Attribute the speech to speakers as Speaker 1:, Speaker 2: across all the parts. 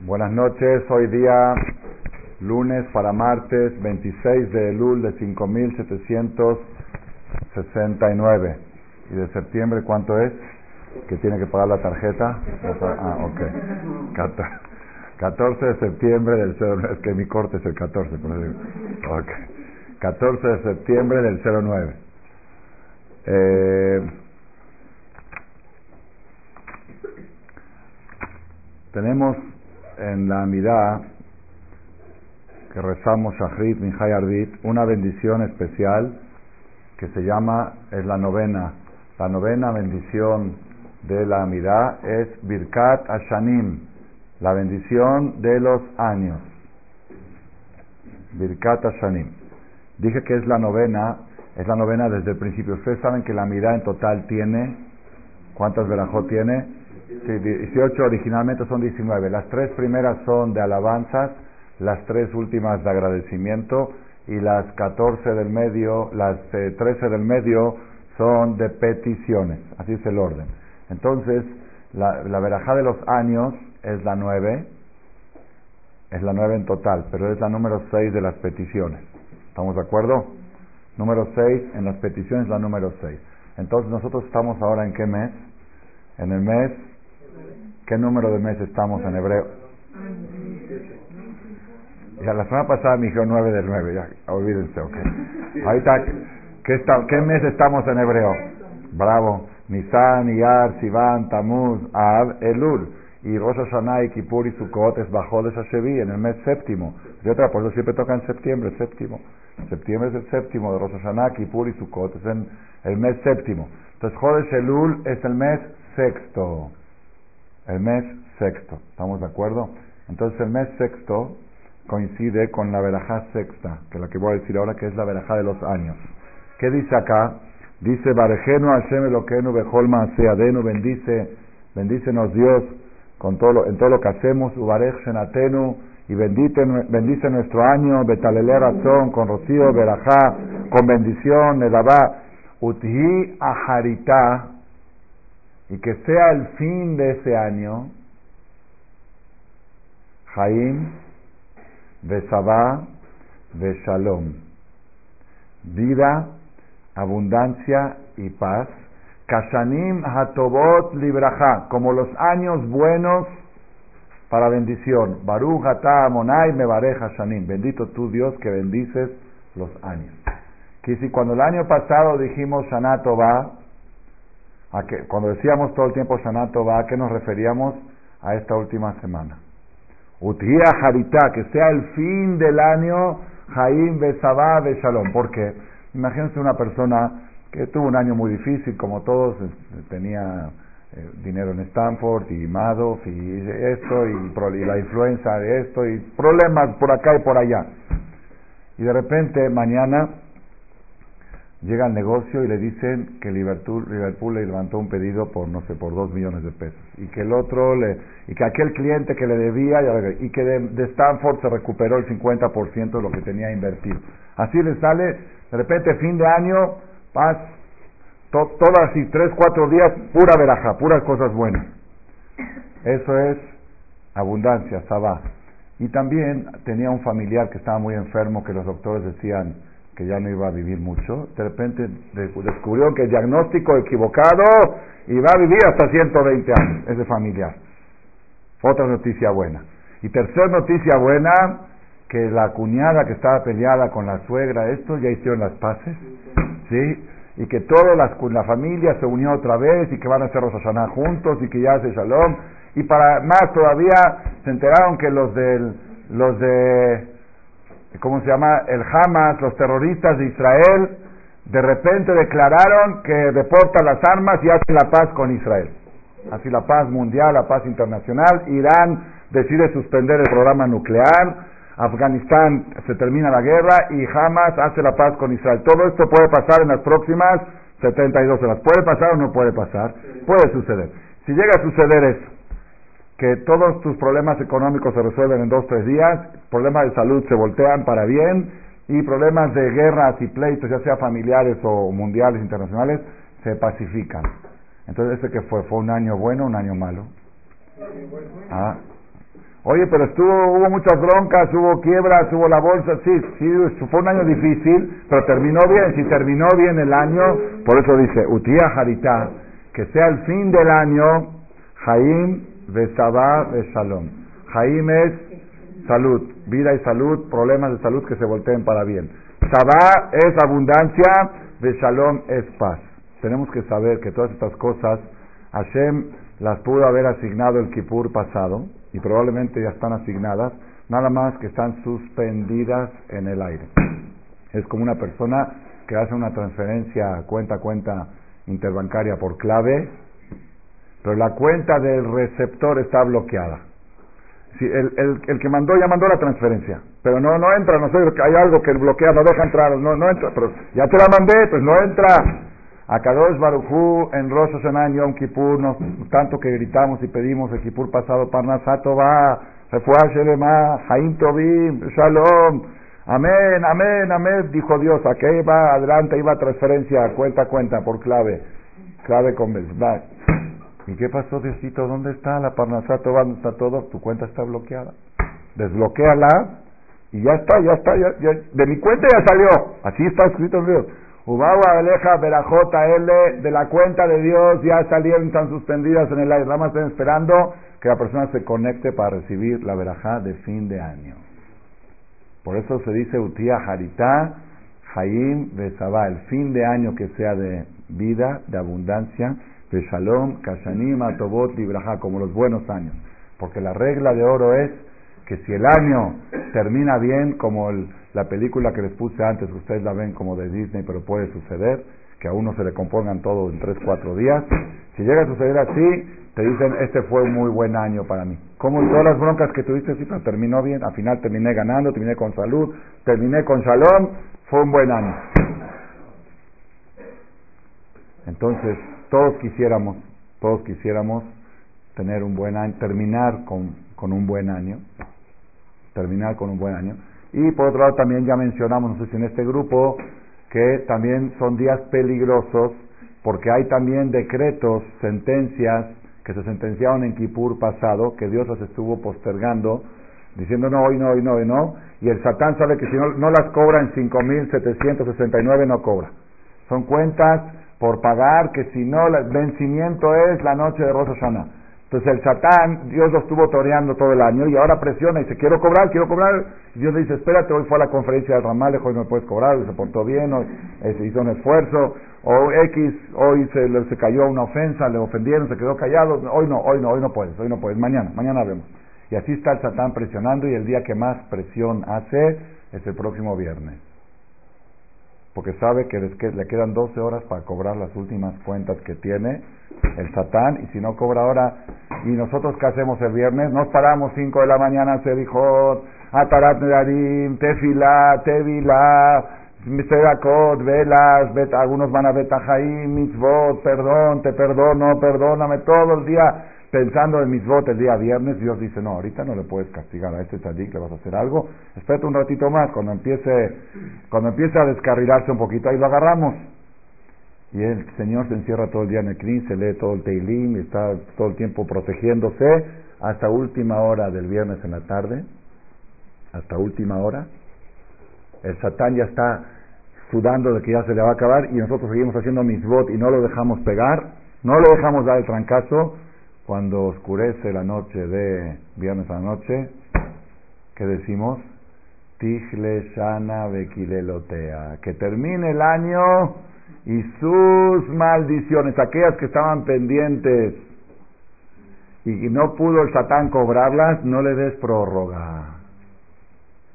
Speaker 1: Buenas noches, hoy día lunes para martes 26 de Elul de 5769. ¿Y de septiembre cuánto es? ¿Que tiene que pagar la tarjeta? Ah, ok. 14 de septiembre del 09. Es que mi corte es el 14, por eso. Ok. 14 de septiembre del 09. Eh, tenemos en la Amidad que rezamos Shahrit Minjay Arbit una bendición especial que se llama, es la novena, la novena bendición de la Amidad es Birkat Ashanim, la bendición de los años. Birkat Ashanim. Dije que es la novena, es la novena desde el principio. Ustedes saben que la mirada en total tiene, ¿cuántas verajot tiene? Sí, 18 originalmente son 19. Las tres primeras son de alabanzas, las tres últimas de agradecimiento y las 14 del medio, las 13 eh, del medio son de peticiones. Así es el orden. Entonces, la, la de los años es la 9, es la 9 en total, pero es la número 6 de las peticiones. ¿Estamos de acuerdo? Número 6, en las peticiones la número 6. Entonces nosotros estamos ahora en qué mes? En el mes, ¿qué número de mes estamos en hebreo? Ya la semana pasada me dijeron 9 del 9, ya, olvídense, ok. ¿qué, está, ¿qué mes estamos en hebreo? Bravo. Nisan, Iyar, Sivan, Tamuz, Ab, Elul y Rosh Hashanah y Kippur y Sukkot es bajo de Hashevi en el mes séptimo. De otra, por eso siempre toca en septiembre, séptimo. Septiembre es el séptimo de Rosh Hashanah, Kippur y Sukkot es en el mes séptimo. Entonces, Jodesh Elul es el mes sexto. El mes sexto. ¿Estamos de acuerdo? Entonces, el mes sexto coincide con la verajá sexta, que es la que voy a decir ahora, que es la verajá de los años. ¿Qué dice acá? Dice, Barejenu Hashem Eloquenu Bejol Seadenu, bendice, bendícenos Dios con todo en todo lo que hacemos, Ubarech Shenatenu, y bendice, bendice nuestro año, Betalele Razón, con rocío, Berajá, con bendición, Nedabá, Uthi Aharita, y que sea el fin de ese año, Jaim, Besabá, Beshalom, vida, abundancia y paz, Kashanim Hatobot Libraja, como los años buenos para bendición. Baruch Ata Monai Mebareja Shanim. Bendito tú Dios que bendices los años. Que si cuando el año pasado dijimos Shanato va, a que, cuando decíamos todo el tiempo Shanato ¿a qué nos referíamos? A esta última semana. Utia Harita, que sea el fin del año, Jaim Besabá Beshalom. porque Imagínense una persona que tuvo un año muy difícil, como todos, tenía eh, dinero en Stanford y Madoff y esto y, la influencia de esto y problemas por acá y por allá. Y de repente mañana llega al negocio y le dicen que Liverpool, le levantó un pedido por no sé por dos millones de pesos y que el otro le y que aquel cliente que le debía y que de, Stanford se recuperó el 50% de lo que tenía invertido. Así le sale de repente fin de año paz, todas así, tres, cuatro días, pura veraja, puras cosas buenas. Eso es abundancia, sabá. Y también tenía un familiar que estaba muy enfermo, que los doctores decían que ya no iba a vivir mucho. De repente descubrió que el diagnóstico equivocado iba a vivir hasta 120 años, ese familiar. Otra noticia buena. Y tercera noticia buena, que la cuñada que estaba peleada con la suegra, esto ya hicieron las paces. ¿sí? Y que toda la, la familia se unió otra vez y que van a hacer Hashanah juntos y que ya hace Shalom. Y para más todavía se enteraron que los del, los de, ¿cómo se llama? El Hamas, los terroristas de Israel, de repente declararon que deportan las armas y hacen la paz con Israel. Así la paz mundial, la paz internacional. Irán decide suspender el programa nuclear Afganistán se termina la guerra y Hamas hace la paz con Israel. Todo esto puede pasar en las próximas 72 horas. ¿Puede pasar o no puede pasar? Puede suceder. Si llega a suceder eso, que todos tus problemas económicos se resuelven en dos, tres días, problemas de salud se voltean para bien y problemas de guerras y pleitos, ya sea familiares o mundiales, internacionales, se pacifican. Entonces, ¿ese que fue? ¿Fue un año bueno o un año malo? Ah. Oye, pero estuvo, hubo muchas broncas, hubo quiebras, hubo la bolsa, sí, sí, fue un año difícil, pero terminó bien. Si terminó bien el año, por eso dice, Utía Haritá, que sea el fin del año, Jaim Besabá Besalom. Jaim es salud, vida y salud, problemas de salud que se volteen para bien. Sabá es abundancia, Beshalom es paz. Tenemos que saber que todas estas cosas Hashem las pudo haber asignado el Kippur pasado y probablemente ya están asignadas, nada más que están suspendidas en el aire. Es como una persona que hace una transferencia cuenta a cuenta interbancaria por clave, pero la cuenta del receptor está bloqueada. Si el, el, que mandó ya mandó la transferencia, pero no no entra, no sé, hay algo que bloquea, no deja entrar, no, no entra, pero ya te la mandé, pues no entra. A Kadosh Barujú en Rosh Hashanah, en Yom Kippur, tanto que gritamos y pedimos el Kippur pasado, Parnasato va, Refuah Shelema, Haim Tobim, Shalom, Amén, amén, amén, dijo Dios, aquí va adelante, iba transferencia, cuenta, cuenta, por clave, clave con. ¿Y qué pasó, Diosito? ¿Dónde está la Parnasato? ¿Dónde está todo? Tu cuenta está bloqueada. Desbloqueala y ya está, ya está, ya, de mi cuenta ya salió. Así está escrito en Dios. Ubawa Aleja Berajota L de la cuenta de Dios ya salieron, están suspendidas en el aire. Nada más están esperando que la persona se conecte para recibir la verajá de fin de año. Por eso se dice Utía Haritá, Jaim Besabá, el fin de año que sea de vida, de abundancia, de Shalom, Kashanim, Atobot, Libraja, como los buenos años. Porque la regla de oro es que si el año termina bien, como la película que les puse antes, ustedes la ven como de Disney, pero puede suceder, que a uno se le compongan todo en 3, 4 días, si llega a suceder así, te dicen, este fue un muy buen año para mí. Como todas las broncas que tuviste, sí, pero terminó bien, al final terminé ganando, terminé con salud, terminé con shalom, fue un buen año. Entonces, todos quisiéramos, todos quisiéramos tener un buen año, terminar con, con un buen año, terminar con un buen año. Y por otro lado también ya mencionamos, no sé si en este grupo, que también son días peligrosos porque hay también decretos, sentencias que se sentenciaron en Kippur pasado, que Dios las estuvo postergando, diciendo no, hoy no, hoy no, hoy no, y el Satán sabe que si no, no las cobra en 5.769 no cobra. Son cuentas por pagar que si no, el vencimiento es la noche de Rosh Hashanah. Entonces el Satán, Dios lo estuvo toreando todo el año y ahora presiona y dice, quiero cobrar, quiero cobrar. Y Dios le dice, espérate, hoy fue a la conferencia del Ramal, hoy no puedes cobrar, hoy se portó bien, hoy eh, se hizo un esfuerzo, o X, hoy se, le, se cayó una ofensa, le ofendieron, se quedó callado, hoy no, hoy no, hoy no puedes, hoy no puedes, mañana, mañana vemos. Y así está el Satán presionando y el día que más presión hace es el próximo viernes porque sabe que le quedan 12 horas para cobrar las últimas cuentas que tiene el Satán, y si no cobra ahora, y nosotros qué hacemos el viernes, nos paramos 5 de la mañana, se dijo, Atarat Nedarim, Tefilá, Tevilá, Sedakot, velas, bet, algunos van a Betajaim, mitzvot, perdón, te perdono, perdóname, todo el día pensando en mis votos el día viernes, Dios dice, no, ahorita no le puedes castigar a este tzadik, le vas a hacer algo, espérate un ratito más, cuando empiece, cuando empiece a descarrilarse un poquito, ahí lo agarramos. Y el Señor se encierra todo el día en el CRIN, se lee todo el Teilim, está todo el tiempo protegiéndose, hasta última hora del viernes en la tarde, hasta última hora, el Satán ya está sudando de que ya se le va a acabar y nosotros seguimos haciendo misbot y no lo dejamos pegar, no lo dejamos dar el trancazo, cuando oscurece la noche de viernes a la noche, ¿qué decimos? Tigle Shana Bequilelotea. Que termine el año y sus maldiciones, aquellas que estaban pendientes y no pudo el Satán cobrarlas, no le des prórroga,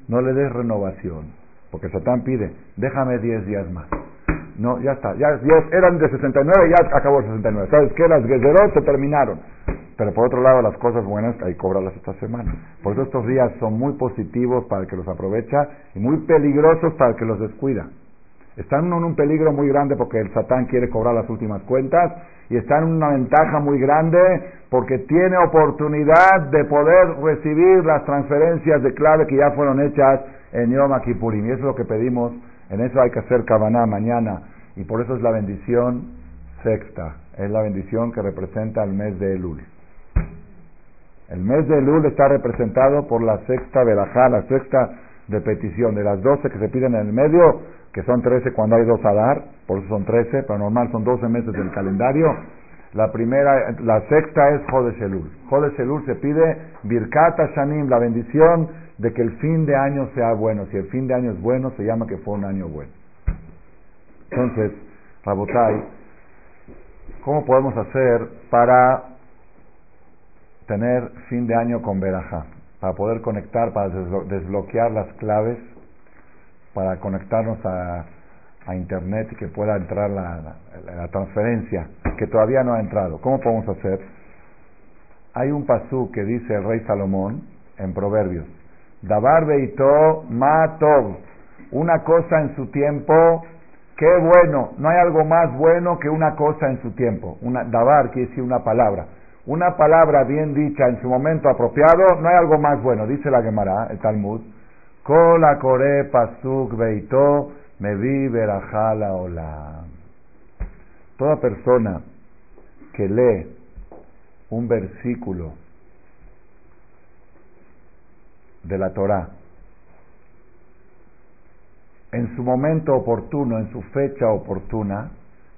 Speaker 1: no le des renovación, porque Satán pide, déjame 10 días más. No, ya está. Ya, eran de 69 y ya acabó el 69. ¿Sabes qué? Las Gezerot se terminaron. Pero por otro lado, las cosas buenas hay que cobrarlas esta semana. Por eso estos días son muy positivos para el que los aprovecha y muy peligrosos para el que los descuida. Están en un peligro muy grande porque el Satán quiere cobrar las últimas cuentas y están en una ventaja muy grande porque tiene oportunidad de poder recibir las transferencias de clave que ya fueron hechas en Yom Kippurim. Y eso es lo que pedimos en eso hay que hacer Kavaná mañana. Y por eso es la bendición sexta. es la bendición que representa el mes de Elul. El mes de Elul está representado por la sexta verajá, la sexta repetición de las doce que se piden en el medio, que son trece cuando hay dos a dar, por eso son trece, pero normal son doce meses del calendario. La primera, la sexta es Jodesh Elul. Jodesh Elul se pide Birkat Shanim, la bendición de que el fin de año sea bueno. Si el fin de año es bueno, se llama que fue un año bueno. Entonces, Rabotai, ¿cómo podemos hacer para tener fin de año con Berajá? Para poder conectar, para desbloquear las claves, para conectarnos a, Internet y que pueda entrar la, la, transferencia, que todavía no ha entrado. ¿Cómo podemos hacer? Hay un pasú que dice el rey Salomón en Proverbios. Dabar beito matov. Una cosa en su tiempo Qué bueno, no hay algo más bueno que una cosa en su tiempo. Una, dabar quiere decir una palabra. Una palabra bien dicha en su momento apropiado, no hay algo más bueno. Dice la Gemara, el Talmud. Kola kore pasuk beito me vi verajala olam. Toda persona que lee un versículo de la Torah en su momento oportuno, en su fecha oportuna,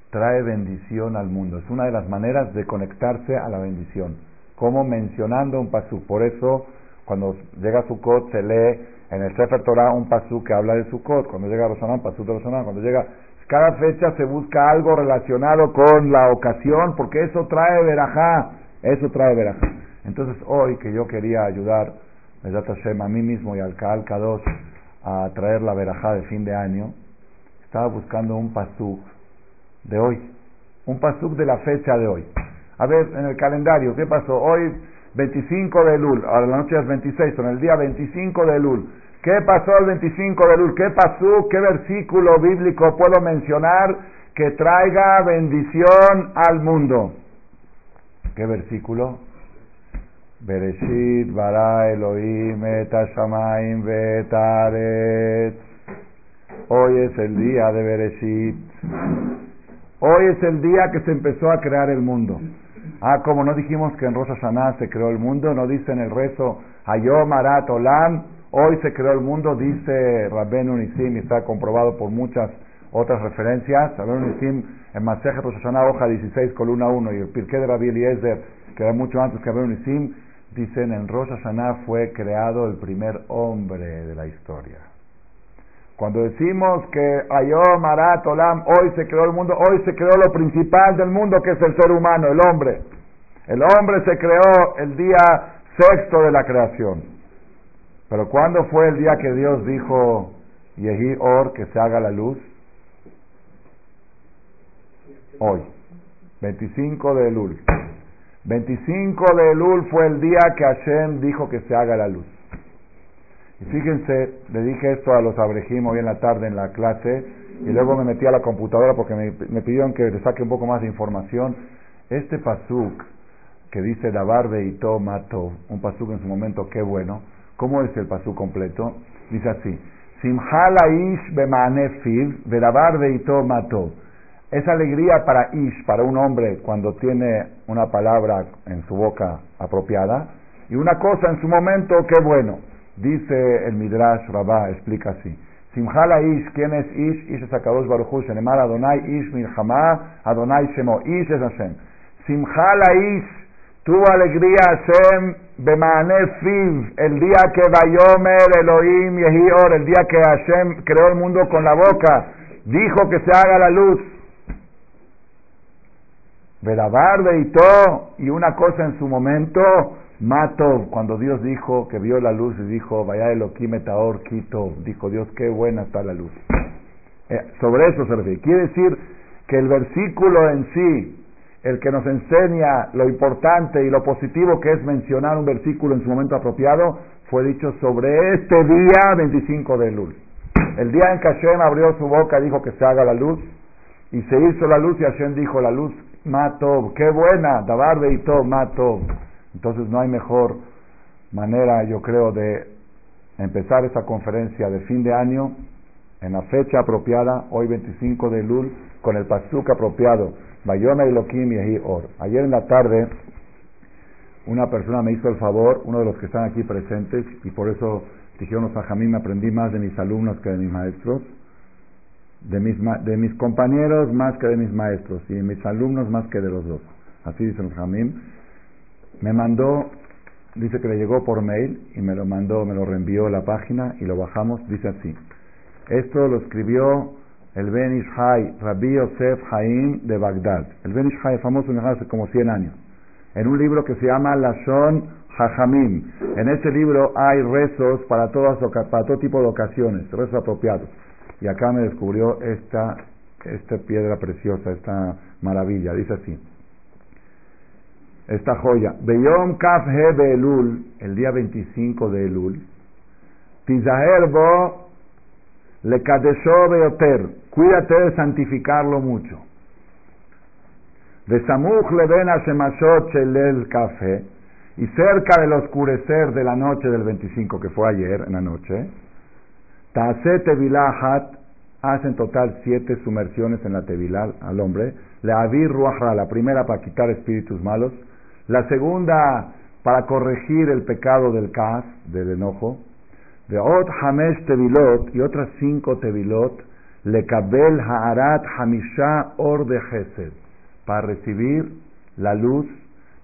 Speaker 1: trae bendición al mundo. Es una de las maneras de conectarse a la bendición, como mencionando un pasú. Por eso, cuando llega Sukkot, se lee en el Sefer Torah un pasú que habla de Sukkot. Cuando llega Rosanán, pasú de Rosanán. Cuando llega. Cada fecha se busca algo relacionado con la ocasión, porque eso trae verajá. Eso trae verajá. Entonces, hoy que yo quería ayudar, a mí mismo y al Kaal Kadosh, a traer la verajá de fin de año, estaba buscando un pasuk de hoy, un pasuk de la fecha de hoy. A ver, en el calendario, ¿qué pasó? Hoy 25 de Lul, ahora la noche es 26, en el día 25 de Lul. ¿Qué pasó el 25 de Lul? ¿Qué pasó? ¿Qué versículo bíblico puedo mencionar que traiga bendición al mundo? ¿Qué versículo? Bereshit bara Elohim et Shamaim Hoy es el día de Bereshit. Hoy es el día que se empezó a crear el mundo. Ah, como no dijimos que en Rosh Hashanah se creó el mundo, no dice en el rezo Hayom Arat Olam, hoy se creó el mundo, dice Rabben Unisim, y está comprobado por muchas otras referencias. Rabben Unisim en Masejet Rosh Hashanah, hoja 16, columna 1, y el Pirkei de Rabbi Eliezer, que era mucho antes que Rabben Unisim, Dicen, en Rosh Hashanah fue creado el primer hombre de la historia. Cuando decimos que Ayom, Arat, Olam, hoy se creó el mundo, hoy se creó lo principal del mundo que es el ser humano, el hombre. El hombre se creó el día sexto de la creación. Pero ¿cuándo fue el día que Dios dijo, Yehi Or, que se haga la luz? Hoy, 25 de Elul. 25 de Elul fue el día que Hashem dijo que se haga la luz. Y fíjense, le dije esto a los abrejim hoy en la tarde en la clase y luego me metí a la computadora porque me, pidieron que le saque un poco más de información. Este pasuk que dice Dabar Beito Mato, un pasuk en su momento, qué bueno. ¿Cómo es el pasuk completo? Dice así: Simhala ish bemanefiv, Dabar Beito Mato. Es alegría para Ish, para un hombre, cuando tiene una palabra en su boca apropiada, y una cosa en su momento, qué bueno. Dice el Midrash Rabá, explica así. Simhala Ish, ¿quién es Ish? Ish es Akadosh Baruch Shenemar Adonai Ish Milchama, Adonai Shemo. Ish es Hashem. Simhala Ish, tuvo alegría Hashem Bemane Fiv, el día que Bayomer Elohim Yehior, el día que Hashem creó el mundo con la boca, dijo que se haga la luz. Verabar y todo, y una cosa en su momento, mato, cuando Dios dijo que vio la luz y dijo, vaya Elohim taor quito, dijo Dios, qué buena está la luz. Eh, sobre eso se refiere. Quiere decir que el versículo en sí, el que nos enseña lo importante y lo positivo que es mencionar un versículo en su momento apropiado, fue dicho sobre este día 25 de luz. El día en que Hashem abrió su boca dijo que se haga la luz, y se hizo la luz y Hashem dijo la luz Matov, qué buena, Dabar todo Matov. Entonces no hay mejor manera, yo creo, de empezar esta conferencia de fin de año en la fecha apropiada, hoy 25 de Lul, con el pasuk apropiado, Bayona Elohim Yehi Or. Ayer en la tarde, una persona me hizo el favor, uno de los que están aquí presentes, y por eso dijeron los me aprendí más de mis alumnos que de mis maestros, de mis, de mis compañeros más que de mis maestros, y de mis alumnos más que de los dos. Así dicen los Jamim. Me mandó, dice que le llegó por mail, y me lo mandó, me lo reenvió la página, y lo bajamos, dice así. Esto lo escribió el Ben Ishai, Rabbi Yosef Haim de Bagdad. El Ben Ishai famoso hace como 100 años. En un libro que se llama Lashon Hajamim. En ese libro hay rezos para, todas, para todo tipo de ocasiones, rezos apropiados. Y acá me descubrió esta, esta piedra preciosa, esta maravilla. Dice así. Esta joya. Beyom Kaf He Elul, el día 25 de Elul. Tizaherbo le kadeshó beoter, cuídate de santificarlo mucho. De samuch le ven a el café, y cerca del oscurecer de la noche del 25, que fue ayer en la noche, Taase Tevilahat, hacen total siete sumersiones en la Tevilá al hombre, le Avir Ruahra, la primera para quitar espíritus malos, la segunda para corregir el pecado del cas, del enojo, de Ot Hamesh Tevilot y otras cinco Tevilot, le Kabel Haarat Hamisha Or de Gesed, para recibir la luz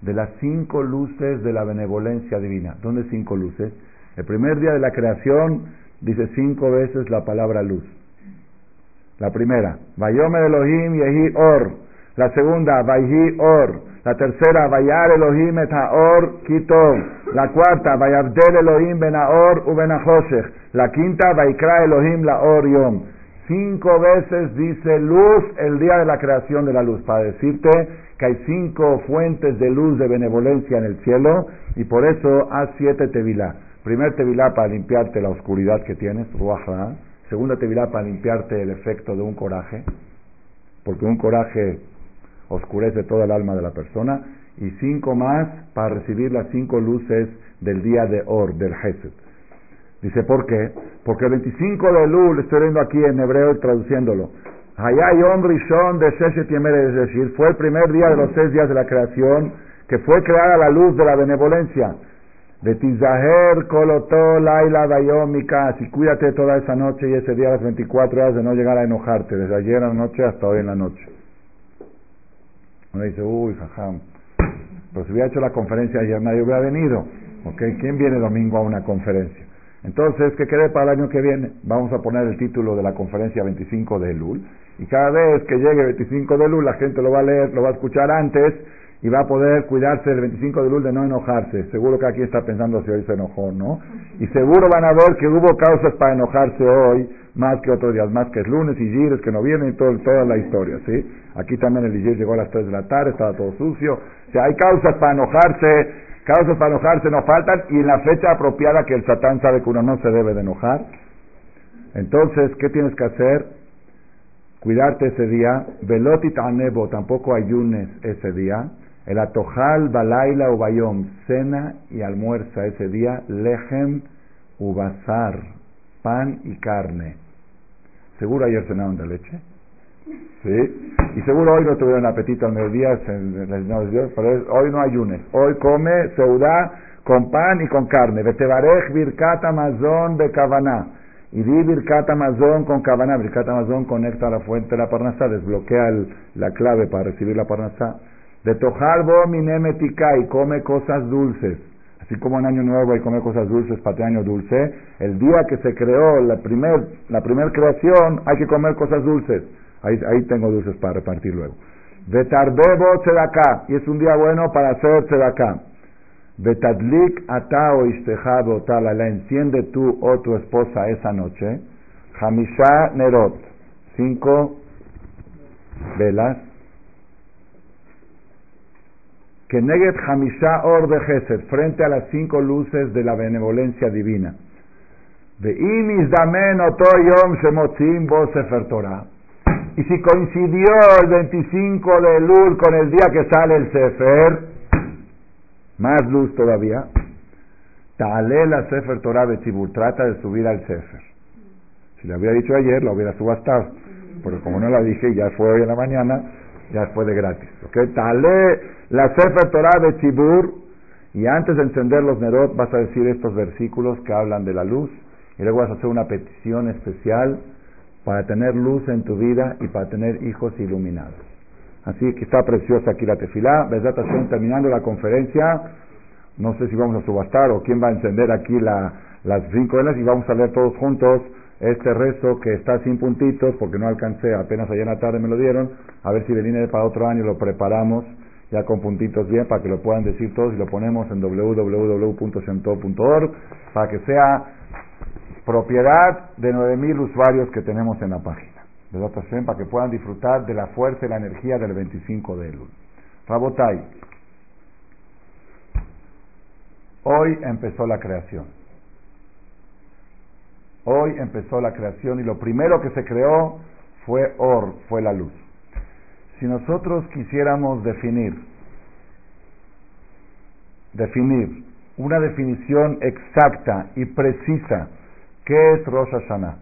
Speaker 1: de las cinco luces de la benevolencia divina. ¿Dónde cinco luces? El primer día de la creación dice cinco veces la palabra luz. La primera, Vayome Elohim Yehi Or. La segunda, Vayhi Or. La tercera, Vayar Elohim et Haor Kitov. La cuarta, Vayabdel Elohim ben Haor u ben La quinta, Vaikra Elohim la Or Yom. Cinco veces dice luz el día de la creación de la luz, para decirte que hay cinco fuentes de luz de benevolencia en el cielo y por eso haz siete tevilá. Primer tevilá para limpiarte la oscuridad que tienes, ruajra. Segunda tevilá para limpiarte el efecto de un coraje, porque un coraje oscurece toda el alma de la persona, y cinco más para recibir las cinco luces del día de Or, del Hesed. Dice, ¿por qué? Porque el 25 de Lul, estoy leyendo aquí en hebreo y traduciéndolo, Hayayom Rishon de Sheshet es decir, fue el primer día de los seis días de la creación, que fue creada la luz de la benevolencia. De Tizaher, Kolotó, Laila, Dayom, Mikas, y cuídate toda esa noche y ese día, las 24 horas, de no llegar a enojarte, desde ayer a la noche hasta hoy en la noche. Uno dice, uy, jajam, pero si hubiera hecho la conferencia ayer nadie hubiera venido. ¿Ok? ¿Quién viene domingo a una conferencia? Entonces, ¿qué quede para el año que viene? Vamos a poner el título de la conferencia 25 de Lul. Y cada vez que llegue 25 de Lul, la gente lo va a leer, lo va a escuchar antes y va a poder cuidarse el 25 de Lul de no enojarse. Seguro que aquí está pensando si hoy se enojó, ¿no? Y seguro van a ver que hubo causas para enojarse hoy, más que otros días, más que es lunes y gires que no vienen y todo, toda la historia, ¿sí? Aquí también el Igir llegó a las 3 de la tarde, estaba todo sucio. O sea, hay causas para enojarse, causas para enojarse no faltan y en la fecha apropiada que el Satán sabe que uno no se debe de enojar. Entonces, ¿qué tienes que hacer? Cuidarte ese día. Velotit anebo, tampoco ayunes ese día. El atojal, balaila o bayom, cena y almuerza ese día. Lejem ubazar, pan y carne. ¿Seguro ayer cenaron de leche? ¿Sí? Y seguro hoy no tuvieron apetito al mediodía, pero hoy no ayunes. Hoy come seudá con pan y con carne. Vetebarej birkat amazon bekavaná. Y di birkat amazon con kavaná. Birkat amazon conecta la fuente de la parnasá, desbloquea la clave para recibir la parnasá. De tojalbo minemetika y come cosas dulces. Así como en Año Nuevo hay comer cosas dulces, para año dulce, el día que se creó la primer, la primer creación hay que comer cosas dulces. Ahí, ahí tengo dulces para repartir luego. Betarbebo tzedaká, y es un día bueno para hacer tzedaká. Betadlik ata o ishtejado tala, la enciende tú o tu esposa esa noche. Hamisha nerot, cinco velas. Que neget hamisha or de frente a las cinco luces de la benevolencia divina. Y si coincidió el 25 de Lul con el día que sale el Sefer, más luz todavía, Ta'ale la Sefer Torah Betzibur, trata de subir al Sefer. Si le hubiera dicho ayer, la hubiera subastado. Pero como no la dije, ya fue hoy en la mañana, ya fue de gratis. ¿Ok? Tale la Sefer Torah de Chibur. Y antes de encender los Nerot, vas a decir estos versículos que hablan de la luz. Y luego vas a hacer una petición especial para tener luz en tu vida y para tener hijos iluminados. Así que está preciosa aquí la tefilá. Besat Hashem, terminando la conferencia. No sé si vamos a subastar o quién va a encender aquí la, las cinco velas y vamos a leer todos juntos este rezo que está sin puntitos porque no alcancé, apenas ayer en la tarde me lo dieron, a ver si viene para otro año lo preparamos ya con puntitos bien para que lo puedan decir todos y lo ponemos en www.sento.org para que sea propiedad de 9.000 usuarios que tenemos en la página. De para que puedan disfrutar de la fuerza y la energía del 25 de Elul. Rabotai, hoy empezó la creación. Hoy empezó la creación y lo primero que se creó fue Or, fue la luz. Si nosotros quisiéramos definir, definir una definición exacta y precisa, ¿qué es Rosh Hashanah?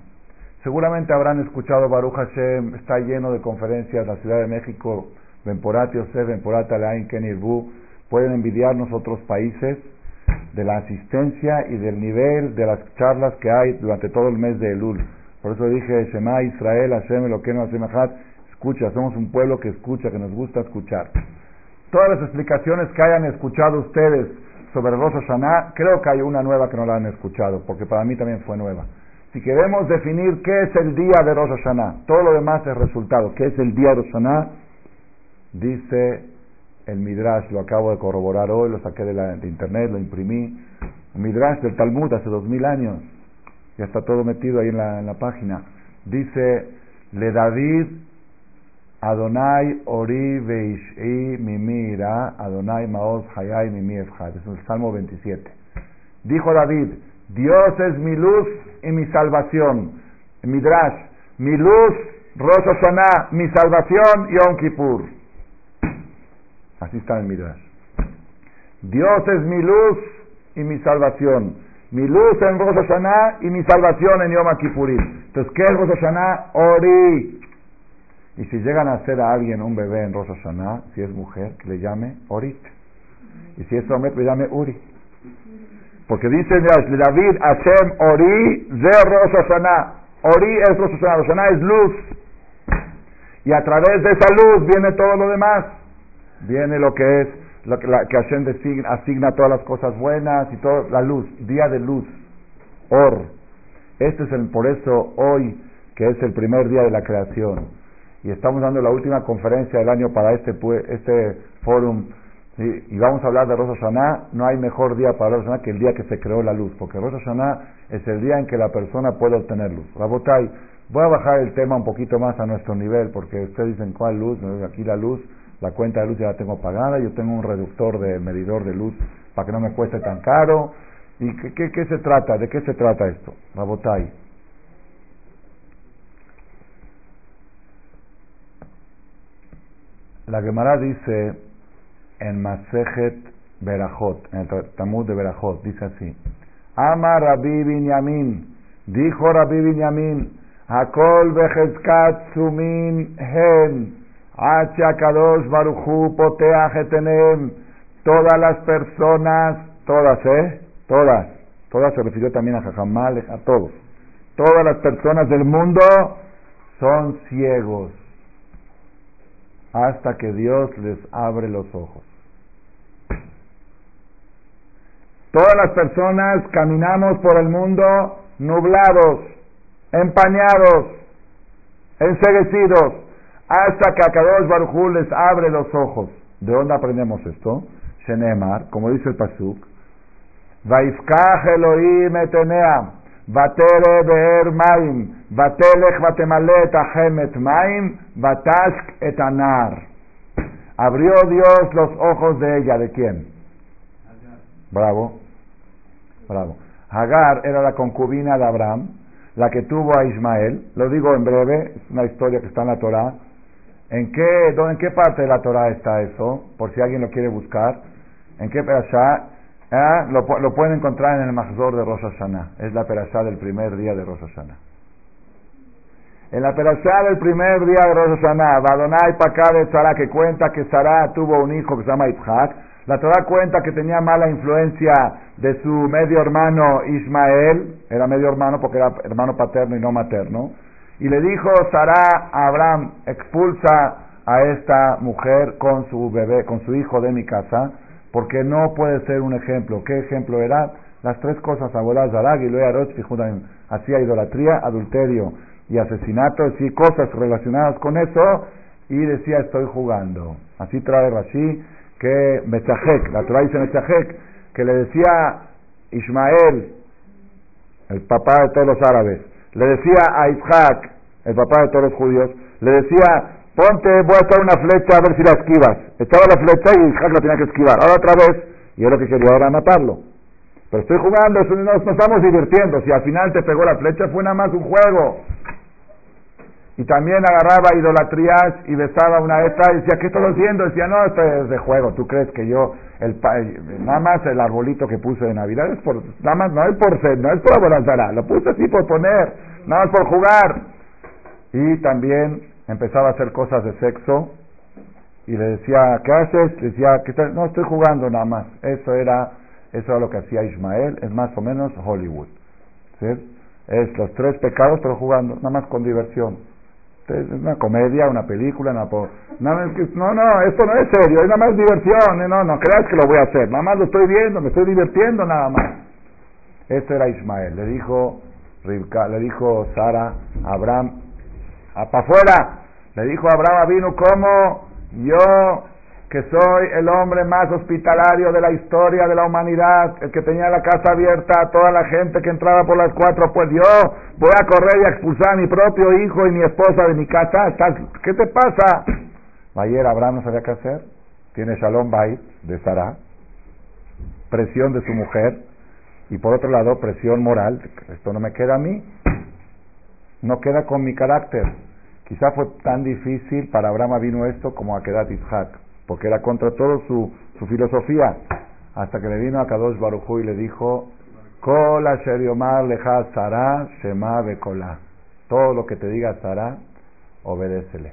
Speaker 1: Seguramente habrán escuchado Baruch Hashem, está lleno de conferencias en la Ciudad de México, Benporat Yosef, Benporat Alain, Kenirbu, pueden envidiarnos otros países de la asistencia y del nivel de las charlas que hay durante todo el mes de Elul. Por eso dije, Shema Israel, Hashem, lo que no escucha, somos un pueblo que escucha, que nos gusta escuchar. Todas las explicaciones que hayan escuchado ustedes sobre Rosh Hashanah, creo que hay una nueva que no la han escuchado, porque para mí también fue nueva. Si queremos definir qué es el día de Rosh Hashanah, todo lo demás es resultado. ¿Qué es el día de Rosh Hashanah? Dice el Midrash, lo acabo de corroborar hoy, lo saqué de, la, internet, lo imprimí. El Midrash del Talmud hace dos mil años, ya está todo metido ahí en la, página. Dice, Le David Adonai Ori Veish'i Mimira, Adonai Maoz Hayai Mimi. Es el Salmo 27. Dijo David, Dios es mi luz y mi salvación. Midrash, mi luz, Rosh mi salvación, Yom Kippur. Así está Midrash. Dios es mi luz y mi salvación. Mi luz en Rosh y mi salvación en Yom Kippurim. Entonces, ¿qué es Rosh? Ori. Y si llegan a hacer a alguien un bebé en Rosh si es mujer, que le llame Orit. Y si es hombre, que le llame Uri. Porque dice David, Hashem Ori, de Rosh. Ori es Rosh Hashanah es luz. Y a través de esa luz viene todo lo demás viene lo que es, lo que, la, que asigna todas las cosas buenas y todo, la luz, día de luz, or. Este es el, por eso hoy, que es el primer día de la creación, y estamos dando la última conferencia del año para este, este forum, y vamos a hablar de Rosh no hay mejor día para Rosh que el día que se creó la luz, porque Rosh es el día en que la persona puede obtener luz. Rabotai, voy a bajar el tema un poquito más a nuestro nivel, porque ustedes dicen, ¿cuál luz? Aquí la luz la cuenta de luz ya la tengo pagada, yo tengo un reductor de medidor de luz para que no me cueste tan caro. ¿Y qué, qué, se trata? ¿De qué se trata esto? Rabotai. La Gemara dice en Masejet Berajot, en el Talmud de Berajot, dice así: Ama Rabbi Binyamin, dijo Rabbi Binyamin, Hakol Bejezkat Sumin Hen, Kadosh Baruchu Poteajetenem, todas las personas, todas, ¿eh? Todas, todas se refirió también a Jajamal, a todos. Todas las personas del mundo son ciegos hasta que Dios les abre los ojos. Todas las personas caminamos por el mundo nublados, empañados, enseguecidos hasta que a Kadosh Barujú les abre los ojos. ¿De dónde aprendemos esto? Shenemar, como dice el Pasuk, Vaifkach Elohim etenea, Vatere beer maim, Vatelech vatemalet ahemet maim, Vatashk etanar. Abrió Dios los ojos de ella, ¿de quién? Bravo, bravo. Hagar era la concubina de Abraham, la que tuvo a Ismael. Lo digo en breve, es una historia que está en la Torah. ¿En qué, ¿En qué parte de la Torah está eso? Por si alguien lo quiere buscar. ¿En qué perashá? Ah, lo, lo, pueden encontrar en el Mahzor de Rosh Hashanah. Es la perashá del primer día de Rosh Hashanah. En la perashá del primer día de Rosh Hashanah, Badonai de Sara, que cuenta que Sara tuvo un hijo que se llama Yitzhak, la Torah cuenta que tenía mala influencia de su medio hermano Ismael, era medio hermano porque era hermano paterno y no materno, y le dijo Sara a Abraham, expulsa a esta mujer con su bebé, con su hijo de mi casa, porque no puede ser un ejemplo. ¿Qué ejemplo era? Las tres cosas, abuela Zarag y hacía idolatría, adulterio y asesinato, y cosas relacionadas con eso, y decía estoy jugando. Así trae Rashi que Mechajek, la Torah dice que le decía Ismael, el papá de todos los árabes, le decía a Isaac, el papá de todos los judíos, le decía, ponte, voy a echar una flecha a ver si la esquivas. Echaba la flecha y Isaac la tenía que esquivar. Ahora otra vez, y él lo que quería era matarlo. Pero estoy jugando, nos, nos estamos divirtiendo. Si al final te pegó la flecha, fue nada más un juego y también agarraba idolatrías y besaba una esta y decía, ¿qué estás haciendo? Decía, no, esto es de juego, ¿tú crees que yo, el, nada más el arbolito que puse de Navidad es por, nada más, no es por ser, no es por abonanzará, lo puse así por poner, nada más por jugar. Y también empezaba a hacer cosas de sexo y le decía, ¿qué haces? Le decía, ¿qué no, estoy jugando nada más. Eso era, eso era lo que hacía Ismael, es más o menos Hollywood. Es los tres pecados, pero jugando, nada más con diversión. Es una comedia, una película, una no, no, esto no es serio, es nada más diversión, no, no creas que lo voy a hacer, nada más lo estoy viendo, me estoy divirtiendo nada más. Este era Ismael, le dijo le dijo Sara Abraham, para afuera, le dijo Abraham vino como yo que soy el hombre más hospitalario de la historia de la humanidad, el que tenía la casa abierta a toda la gente que entraba por las cuatro, pues yo voy a correr y a expulsar a mi propio hijo y mi esposa de mi casa. ¿Qué te pasa? Ayer Abraham no sabía qué hacer. Tiene Shalom Bait de Sara, presión de su mujer, y por otro lado presión moral. Esto no me queda a mí, no queda con mi carácter. Quizá fue tan difícil para Abraham vino esto como a Kedat Ishak porque era contra todo su, su filosofía, hasta que le vino a Kadosh Barujú y le dijo, Kola Sheriomar Leja Sara Shema Bekola. Todo lo que te diga Sara, obedécele.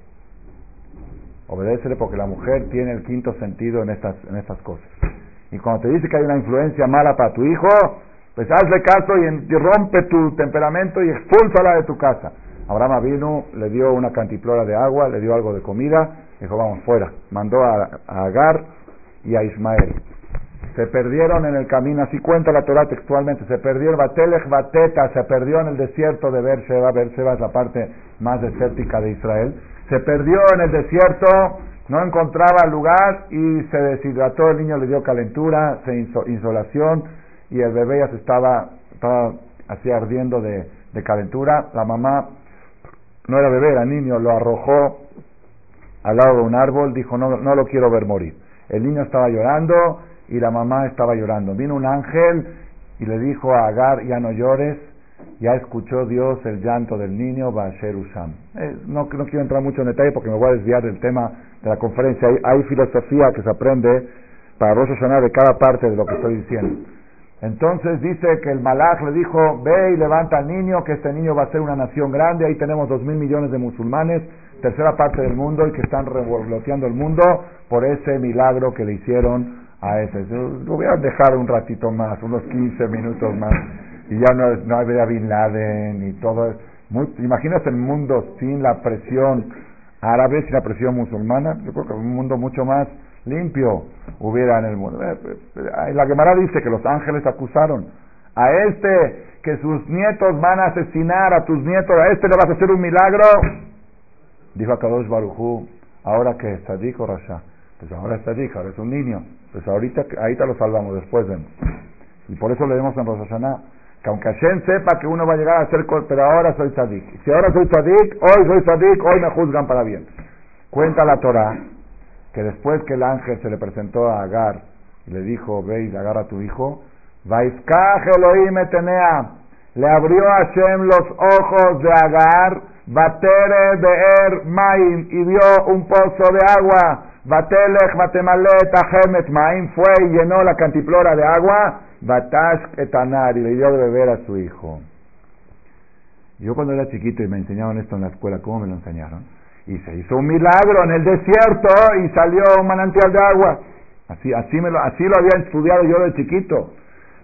Speaker 1: Obedécele porque la mujer tiene el quinto sentido en estas, en estas cosas. Y cuando te dice que hay una influencia mala para tu hijo, pues hazle caso y, rompe tu temperamento y expúlsala de tu casa. Abraham vino, le dio una cantiplora de agua, le dio algo de comida Dijo, vamos, fuera. Mandó a, Agar y a Ismael. Se perdieron en el camino, así cuenta la Torah textualmente, se perdieron, Batelech Bateta, se perdió en el desierto de Beersheba, Beersheba es la parte más desértica de Israel, se perdió en el desierto, no encontraba lugar y se deshidrató, el niño le dio calentura, se insolación y el bebé ya se estaba, estaba así ardiendo de, de calentura, la mamá no era bebé, era niño, lo arrojó al lado de un árbol, dijo, no, no lo quiero ver morir. El niño estaba llorando y la mamá estaba llorando. Vino un ángel y le dijo a Agar, ya no llores, ya escuchó Dios el llanto del niño, Basher Usam. Eh, no, no quiero entrar mucho en detalle porque me voy a desviar del tema de la conferencia. Hay, filosofía que se aprende para Rosh de cada parte de lo que estoy diciendo. Entonces dice que el malach le dijo, ve y levanta al niño, que este niño va a ser una nación grande, ahí tenemos dos mil millones de musulmanes, tercera parte del mundo y que están revoloteando el mundo por ese milagro que le hicieron a ese. Lo voy a dejar un ratito más, unos 15 minutos más, y ya no, no habría Bin Laden y todo. Muy, ¿Imaginas el mundo sin la presión árabe, sin la presión musulmana? Yo creo que un mundo mucho más limpio hubiera en el mundo. Eh, eh, la Gemara dice que los ángeles acusaron a este que sus nietos van a asesinar a tus nietos, a este le vas a hacer un milagro. Dijo a Kadosh Barujú, ahora que es Sadik o Rasha. Pues ahora es Sadik, ahora es un niño. Pues ahorita, ahorita lo salvamos, después vemos. Y por eso le vemos en Rosh que aunque Hashem sepa que uno va a llegar a ser, pero ahora soy Sadik. Si ahora soy Sadik, hoy soy Sadik, hoy me juzgan para bien. Cuenta la Torah que después que el ángel se le presentó a Agar y le dijo, ve y agarra a tu hijo, Vaiskaj Elohim Etenea, le abrió a Hashem los ojos de Agar Batere Be'er Maim, y vio un pozo de agua. Batelech Batemalet Ahemet Maim, fue y llenó la cantiplora de agua. Batash Etanar, y le dio de beber a su hijo. Yo cuando era chiquito y me enseñaban esto en la escuela, ¿cómo me lo enseñaron? Y se hizo un milagro en el desierto y salió un manantial de agua. Así, así, me lo, así lo había estudiado yo de chiquito.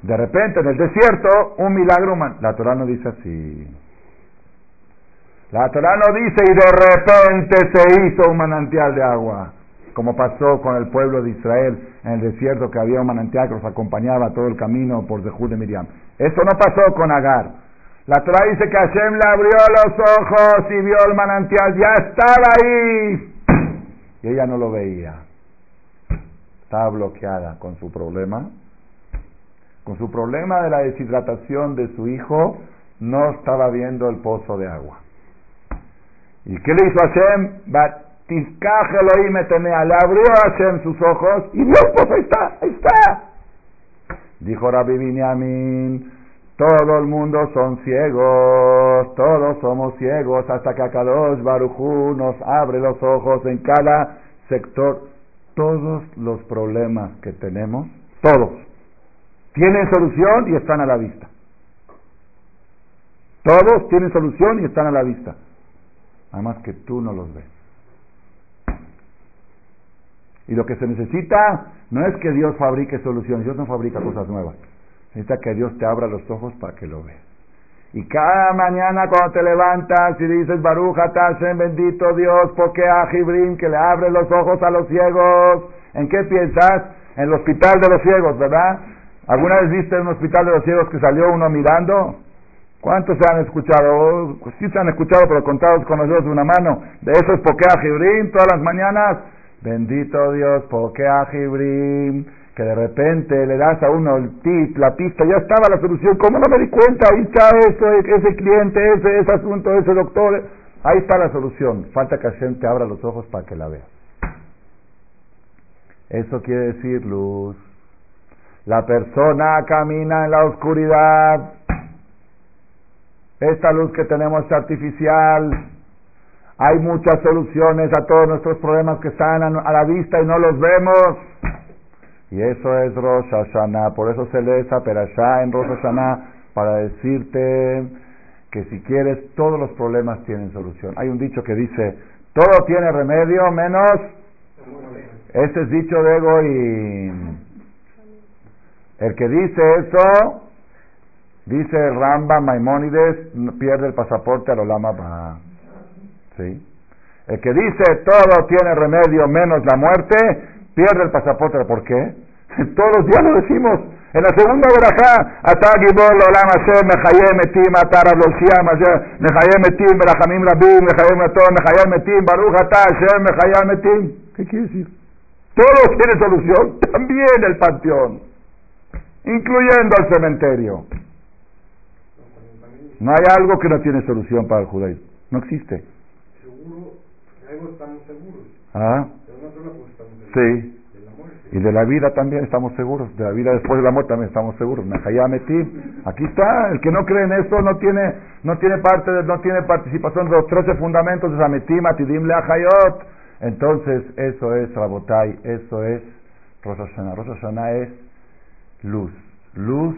Speaker 1: De repente en el desierto, un milagro. La Torah no dice así. La Torah no dice y de repente se hizo un manantial de agua, como pasó con el pueblo de Israel en el desierto que había un manantial que los acompañaba todo el camino por Zehud de Miriam. Eso no pasó con Agar. La Torah dice que Hashem le abrió los ojos y vio el manantial, ya estaba ahí. Y ella no lo veía. Estaba bloqueada con su problema. Con su problema de la deshidratación de su hijo, no estaba viendo el pozo de agua. ¿Y qué le hizo Hashem? Le abrió a Hashem sus ojos y el pozo, ahí está, ahí está. Dijo Rabbi Binyamin, todo el mundo son ciegos, todos somos ciegos, hasta que Akadosh Barujú nos abre los ojos en cada sector. Todos los problemas que tenemos, todos, tienen solución y están a la vista. Todos tienen solución y están a la vista. Nada más que tú no los ves. Y lo que se necesita no es que Dios fabrique soluciones, Dios no fabrica cosas nuevas. Necesita que Dios te abra los ojos para que lo veas. Y cada mañana cuando te levantas y dices, Baruch Hashem, bendito Dios, porque a Jibrim, que le abre los ojos a los ciegos. ¿En qué piensas? En el hospital de los ciegos, ¿verdad? ¿Alguna vez viste en un hospital de los ciegos que salió uno mirando? ¿Cuántos se han escuchado? Pues sí se han escuchado, pero contados con los dedos de una mano. De eso es porque a Jibrim todas las mañanas. Bendito Dios, porque a Jibrim que de repente le das a uno el tip, la pista, ya estaba la solución, ¿cómo no me di cuenta? Ahí está eso, ese cliente, ese, ese asunto, ese doctor, ahí está la solución. Falta que Hashem te abra los ojos para que la veas. Eso quiere decir luz. La persona camina en la oscuridad. Esta luz que tenemos es artificial. Hay muchas soluciones a todos nuestros problemas que están a la vista y no los vemos. Y eso es Rosh Hashanah. Por eso se lee esa perashá en Rosh Hashanah para decirte que si quieres, todos los problemas tienen solución. Hay un dicho que dice, todo tiene remedio menos... Este es dicho de Ego y... El que dice eso, dice Ramba Maimónides, pierde el pasaporte a lo lama ¿Sí? El que dice todo tiene remedio menos la muerte, pierde el pasaporte. ¿Por qué? Todos los días lo decimos. En la segunda verajá. ¿Qué quiere decir? Todo tiene solución, también el panteón, incluyendo el cementerio. No hay algo que no tiene solución para el judaísmo. No existe.
Speaker 2: Seguro, algo estamos seguros.
Speaker 1: ¿Ah? Sí. Y de la vida también estamos seguros. De la vida después de la muerte también estamos seguros. Aquí está. El que no cree en eso no tiene, no tiene parte, no tiene participación de los 13 fundamentos de Sametim, Atidim, Leachayot. Entonces, eso es Rabotai, eso es Rosh Hashanah. Rosh Hashanah es luz. Luz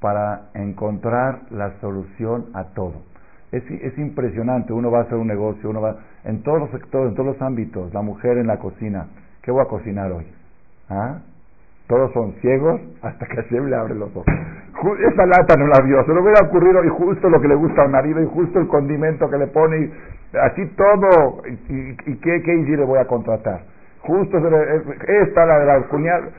Speaker 1: para encontrar la solución a todo. Es, es impresionante. Uno va a hacer un negocio, uno va en todos los sectores, en todos los ámbitos. La mujer en la cocina ¿Qué voy a cocinar hoy? ¿Ah? Todos son ciegos hasta que Hashem le abre los ojos. Esa lata no la vio, se le hubiera ocurrido y justo lo que le gusta al marido y justo el condimento que le pone, y así todo. ¿Y, y qué, qué le voy a contratar? Justo esta la de la cuñada.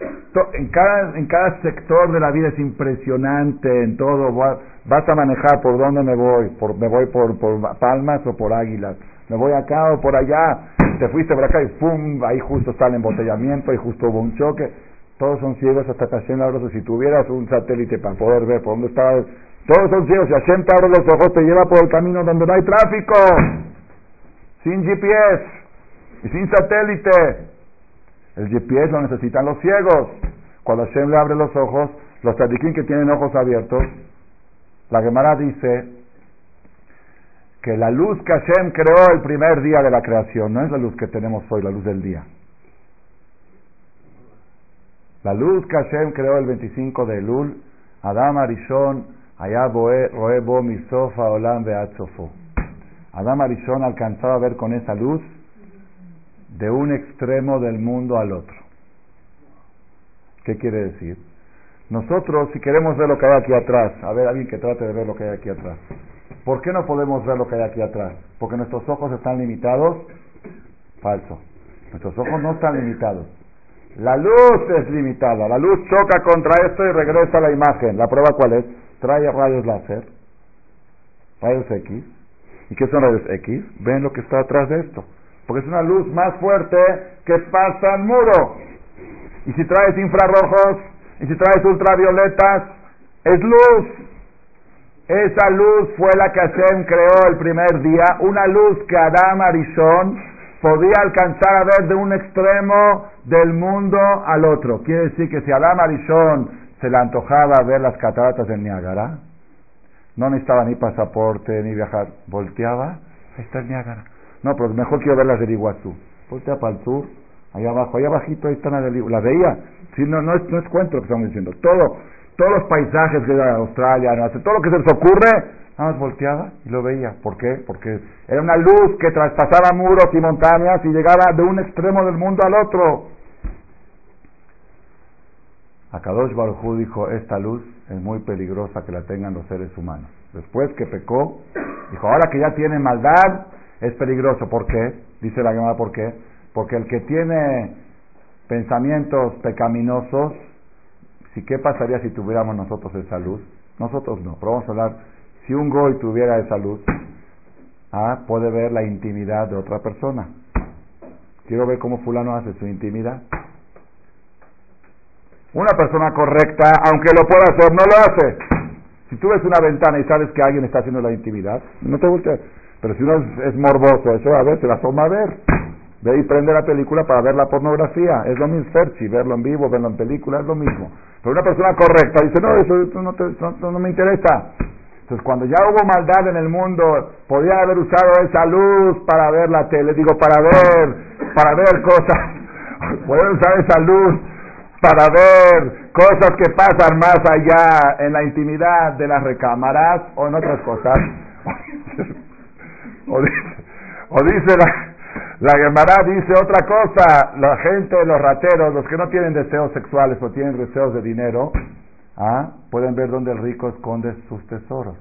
Speaker 1: En cada, en cada sector de la vida es impresionante en todo. Vas a manejar por dónde me voy. Por, me voy por, por palmas o por águilas. Me voy acá o por allá te fuiste por acá y ¡pum! Ahí justo está el embotellamiento, ahí justo hubo un choque. Todos son ciegos hasta que Hashem abre Si tuvieras un satélite para poder ver por dónde estaba, todos son ciegos. Si Hashem te abre los ojos, te lleva por el camino donde no hay tráfico, sin GPS y sin satélite. El GPS lo necesitan los ciegos. Cuando Hashem le abre los ojos, los tzadikim que tienen ojos abiertos, la Gemara dice que la luz que Hashem creó el primer día de la creación, no es la luz que tenemos hoy, la luz del día. La luz que Hashem creó el 25 de Elul, Adam Arishon, Allá roebo mi sofa olam beatzofo. Adam Arishon alcanzaba a ver con esa luz de un extremo del mundo al otro. ¿Qué quiere decir? Nosotros, si queremos ver lo que hay aquí atrás, a ver, alguien que trate de ver lo que hay aquí atrás. ¿Por qué no podemos ver lo que hay aquí atrás? Porque nuestros ojos están limitados. Falso. Nuestros ojos no están limitados. La luz es limitada. La luz choca contra esto y regresa a la imagen. ¿La prueba cuál es? Trae rayos láser, rayos X. ¿Y qué son rayos X? Ven lo que está atrás de esto. Porque es una luz más fuerte que pasa al muro. Y si traes infrarrojos, y si traes ultravioletas, es luz. Esa luz fue la que Hashem creó el primer día, una luz que Adam Arishon podía alcanzar a ver de un extremo del mundo al otro. Quiere decir que si Adam Arishon se le antojaba ver las cataratas del Niágara, no necesitaba ni pasaporte ni viajar, volteaba, ahí está el Niágara. No, pero mejor quiero ver las del Iguazú. Voltea para el sur, allá abajo, allá abajito, ahí están las del Iguazú. La veía, si no, no, es, no es cuento lo que estamos diciendo. Todo, todos los paisajes de Australia, todo lo que se les ocurre, nada más volteaba y lo veía. ¿Por qué? Porque era una luz que traspasaba muros y montañas y llegaba de un extremo del mundo al otro. Akadosh Baruj dijo, esta luz es muy peligrosa que la tengan los seres humanos. Después que pecó, dijo, ahora que ya tiene maldad, es peligroso. ¿Por qué? Dice la llamada, ¿por qué? Porque el que tiene pensamientos pecaminosos, si qué pasaría si tuviéramos nosotros esa luz? Nosotros no, pero vamos a hablar, si un goy tuviera esa luz, ah, puede ver la intimidad de otra persona. Quiero ver cómo fulano hace su intimidad. Una persona correcta, aunque lo pueda hacer, no lo hace. Si tú ves una ventana y sabes que alguien está haciendo la intimidad, no te gusta. Pero si uno es, morboso, eso a ver, se la toma a ver. Ve y prende la película para ver la pornografía. Es lo mismo, Ferchi, verlo en vivo, verlo en película, es lo mismo. Pero una persona correcta dice, no, eso, no, te, me interesa. Entonces, cuando ya hubo maldad en el mundo, podía haber usado esa luz para ver la tele, digo, para ver, para ver cosas. Pueden usar esa luz para ver cosas que pasan más allá en la intimidad de las recámaras o en otras cosas. o dice, la, la Gemara dice otra cosa, la gente, los rateros, los que no tienen deseos sexuales o tienen deseos de dinero, ¿ah? pueden ver dónde el rico esconde sus tesoros.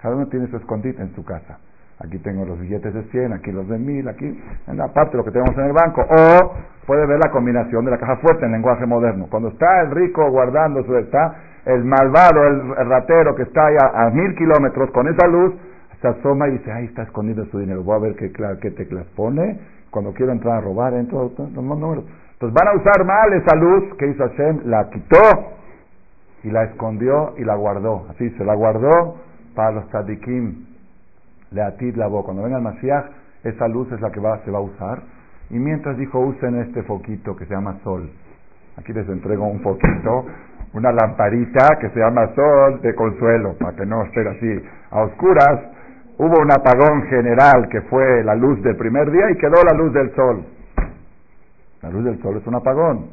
Speaker 1: Cada uno tiene su escondite en su casa. Aquí tengo los billetes de 100, aquí los de 1000, aquí en la parte lo que tenemos en el banco. O puede ver la combinación de la caja fuerte en lenguaje moderno. Cuando está el rico guardando su, está el malvado, el, ratero que está ahí a, mil kilómetros con esa luz, se asoma y dice, ahí está escondido su dinero, voy a ver qué, qué teclas pone, cuando quiero entrar a robar, entro, números. Entonces van a usar mal esa luz que hizo Hashem, la quitó y la escondió y la guardó. Así se la guardó para los tzadikim, le atid la voz. Cuando venga el Mashiach, esa luz es la que va, se va a usar y mientras dijo, usen este foquito que se llama sol. Aquí les entrego un foquito, una lamparita que se llama sol de consuelo, para que no estén así a oscuras. Hubo un apagón general que fue la luz del primer día y quedó la luz del sol. La luz del sol es un apagón.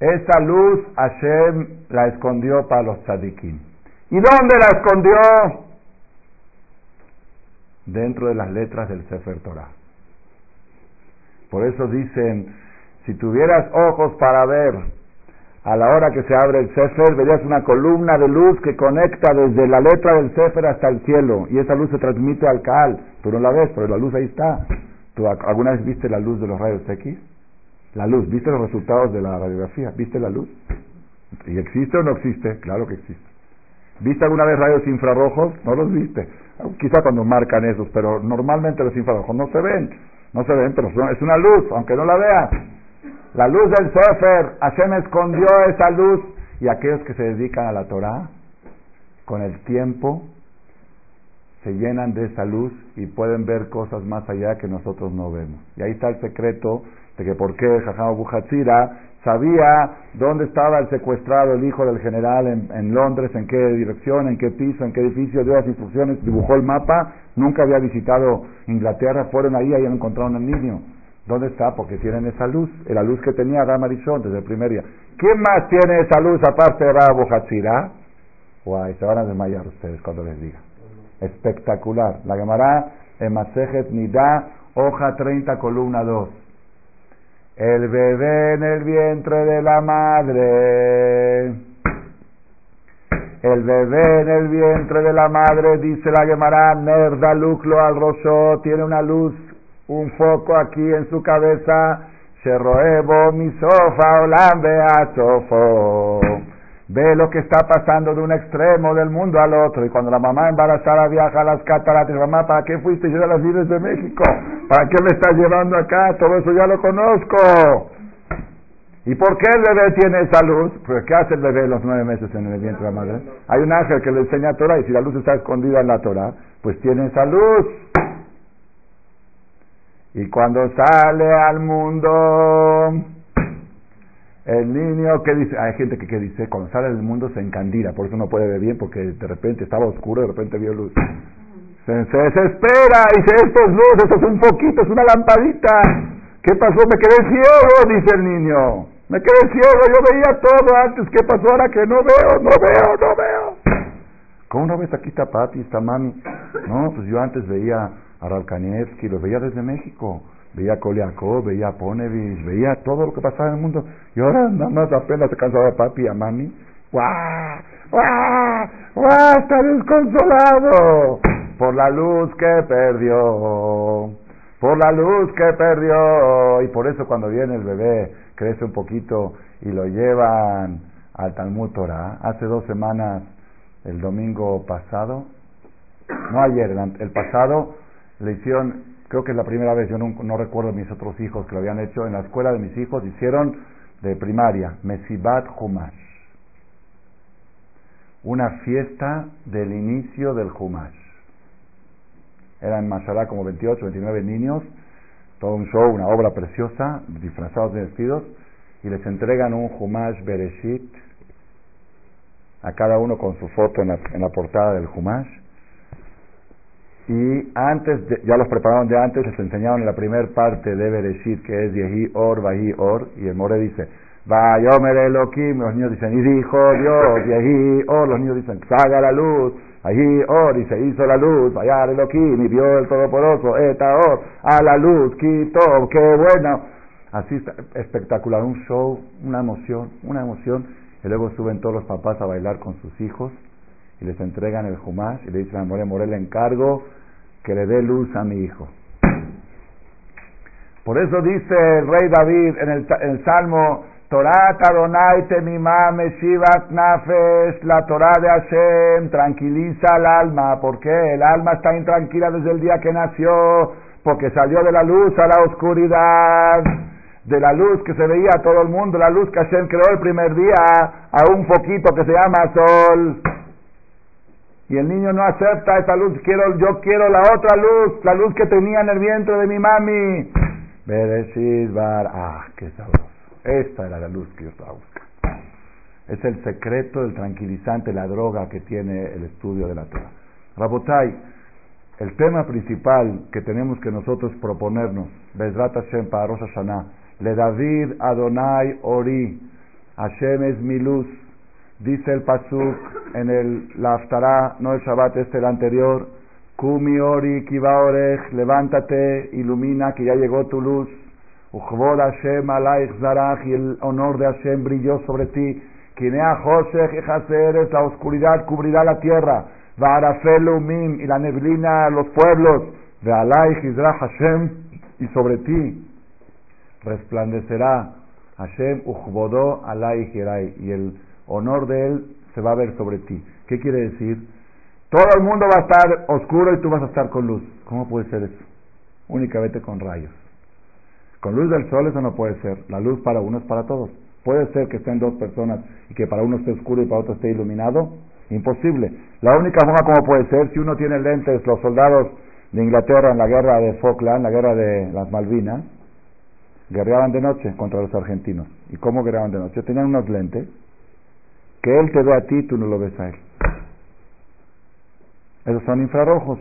Speaker 1: Esa luz Hashem la escondió para los tzadikim. ¿Y dónde la escondió? Dentro de las letras del Sefer Torah. Por eso dicen, si tuvieras ojos para ver, a la hora que se abre el Sefer, verías una columna de luz que conecta desde la letra del Sefer hasta el cielo, y esa luz se transmite al Cal. Tú no la ves, pero la luz ahí está. ¿Tú alguna vez viste la luz de los rayos X? La luz, ¿viste los resultados de la radiografía? ¿Viste la luz? ¿Y existe o no existe? Claro que existe. ¿Viste alguna vez rayos infrarrojos? No los viste. Quizá cuando marcan esos, pero normalmente los infrarrojos no se ven. No se ven, pero es una luz, aunque no la veas. La luz del Sefer, Hashem escondió esa luz y aquellos que se dedican a la Torah, con el tiempo, se llenan de esa luz y pueden ver cosas más allá que nosotros no vemos. Y ahí está el secreto de que por qué Jajam Buhatzira sabía dónde estaba el secuestrado, el hijo del general en, Londres, en qué dirección, en qué piso, en qué edificio, dio las instrucciones, dibujó el mapa, nunca había visitado Inglaterra, fueron ahí y encontraron al niño. ¿Dónde está? Porque tienen esa luz, la luz que tenía Adam desde el primer día. ¿Quién más tiene esa luz aparte de Rabo Hatzira? Guay, se van a desmayar ustedes cuando les diga. Espectacular. La Gemara en Masejet Nida, hoja 30, columna 2. El bebé en el vientre de la madre. El bebé en el vientre de la madre, dice la Gemara, Nerda Luclo al Rosho, tiene una luz, un foco aquí en su cabeza. Sheroebo mi sofa sofo ve lo que está pasando de un extremo del mundo al otro. Y cuando la mamá embarazada viaja a las cataratas, mamá, ¿para qué fuiste yo a las vides de México? ¿Para qué me estás llevando acá? Todo eso ya lo conozco. ¿Y por qué el bebé tiene esa luz? Pues ¿qué hace el bebé los nueve meses en el vientre de la madre? Hay un ángel que le enseña a Torah y si la luz está escondida en la Torah, pues tiene esa luz. Y cuando sale al mundo, el niño que dice, hay gente que, dice, cuando sale del mundo se encandila, por eso no puede ver bien, porque de repente estaba oscuro, de repente vio luz. Se, desespera, y dice, esto es luz, esto es un poquito, es una lampadita. ¿Qué pasó? Me quedé ciego, dice el niño. Me quedé ciego, yo veía todo antes, ¿qué pasó ahora que no veo, no veo, no veo? ¿Cómo no ves? Aquí está papi, está mami. No, pues yo antes veía a Ralkanievsky, lo veía desde México veía Koliakov, veía Ponevich, veía todo lo que pasaba en el mundo. Y ahora nada más apenas se cansaba de papi y a mami. ¡Guau! ¡Guau! ¡Guau! Está desconsolado por la luz que perdió. Por la luz que perdió. Y por eso cuando viene el bebé, crece un poquito y lo llevan al Talmud Torah. Hace dos semanas, el domingo pasado, no ayer, el pasado, le hicieron creo que es la primera vez, yo no, no, recuerdo mis otros hijos que lo habían hecho, en la escuela de mis hijos hicieron de primaria, Mesibat Humash. Una fiesta del inicio del Humash. Eran en como 28, 29 niños, todo un show, una obra preciosa, disfrazados de vestidos, y les entregan un Humash Bereshit, a cada uno con su foto en la, en la portada del Humash y antes, ya los prepararon de antes, les enseñaron en la primera parte de Bereshit, que es Yehi Or, Vahi Or, y el More dice, Vayomer Elohim, los niños dicen, y dijo Dios, Yehi Or, los niños dicen, salga la luz, Vahi Or, y se hizo la luz, Vayar Elohim, y vio el Todopoderoso, Eta Or, a la luz, quito, qué bueno. Así está, espectacular, un show, una emoción, una emoción, y luego suben todos los papás a bailar con sus hijos, y les entregan el Jumash y le dicen a More le encargo que le dé luz a mi hijo. Por eso dice el rey David en el, en el Salmo, Torah Adonai Temimame Shivat Nafesh, la Torah de Hashem tranquiliza al alma. porque El alma está intranquila desde el día que nació, porque salió de la luz a la oscuridad, de la luz que se veía a todo el mundo, la luz que Hashem creó el primer día, a un poquito que se llama sol. Y el niño no acepta esa luz, quiero, yo quiero la otra luz, la luz que tenía en el vientre de mi mami. Bereshit bar, ah, qué sabroso. Esta era la luz que yo estaba buscando. Es el secreto del tranquilizante, la droga que tiene el estudio de la Torah. Rabotai, el tema principal que tenemos que nosotros proponernos, Bezrat Hashem para Rosh Hashanah, Le David Adonai Ori, Hashem es mi luz, Dice el Pasuk en el Laftará, no el Shabbat, este el anterior. Kumi ori kivaorej, levántate, ilumina que ya llegó tu luz. Uchvod Hashem alaich zarach, y el honor de Hashem brilló sobre ti. Kinea Josech y la oscuridad cubrirá la tierra. Vaarafel umim, y la neblina los pueblos. De alaich izrach Hashem, y sobre ti resplandecerá Hashem uchvodó alaich y el honor de Él se va a ver sobre ti. ¿Qué quiere decir? Todo el mundo va a estar oscuro y tú vas a estar con luz. ¿Cómo puede ser eso? Únicamente con rayos. Con luz del sol eso no puede ser. La luz para uno es para todos. Puede ser que estén dos personas y que para uno esté oscuro y para otro esté iluminado. Imposible. La única forma como puede ser, si uno tiene lentes, los soldados de Inglaterra en la guerra de Falkland, la guerra de las Malvinas, guerreaban de noche contra los argentinos. ¿Y cómo guerreaban de noche? Tenían unos lentes que Él te ve a ti, tú no lo ves a Él. Esos son infrarrojos.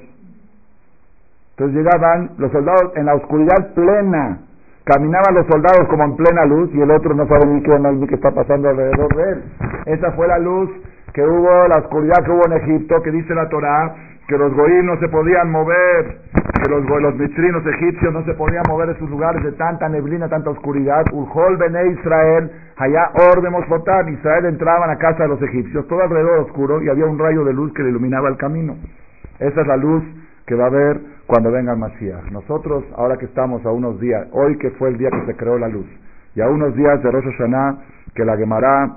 Speaker 1: Entonces llegaban los soldados en la oscuridad plena. Caminaban los soldados como en plena luz y el otro no sabe ni qué, ni qué está pasando alrededor de él. Esa fue la luz que hubo la oscuridad que hubo en Egipto, que dice la Torah, que los goín no se podían mover, que los, los mitrinos egipcios no se podían mover de sus lugares de tanta neblina, tanta oscuridad. Ujol Bene Israel, allá ordemos votar. Israel entraban a casa de los egipcios, todo alrededor oscuro, y había un rayo de luz que le iluminaba el camino. Esa es la luz que va a haber cuando venga el Mashiach. Nosotros, ahora que estamos a unos días, hoy que fue el día que se creó la luz, y a unos días de Rosh Hashanah, que la Gemara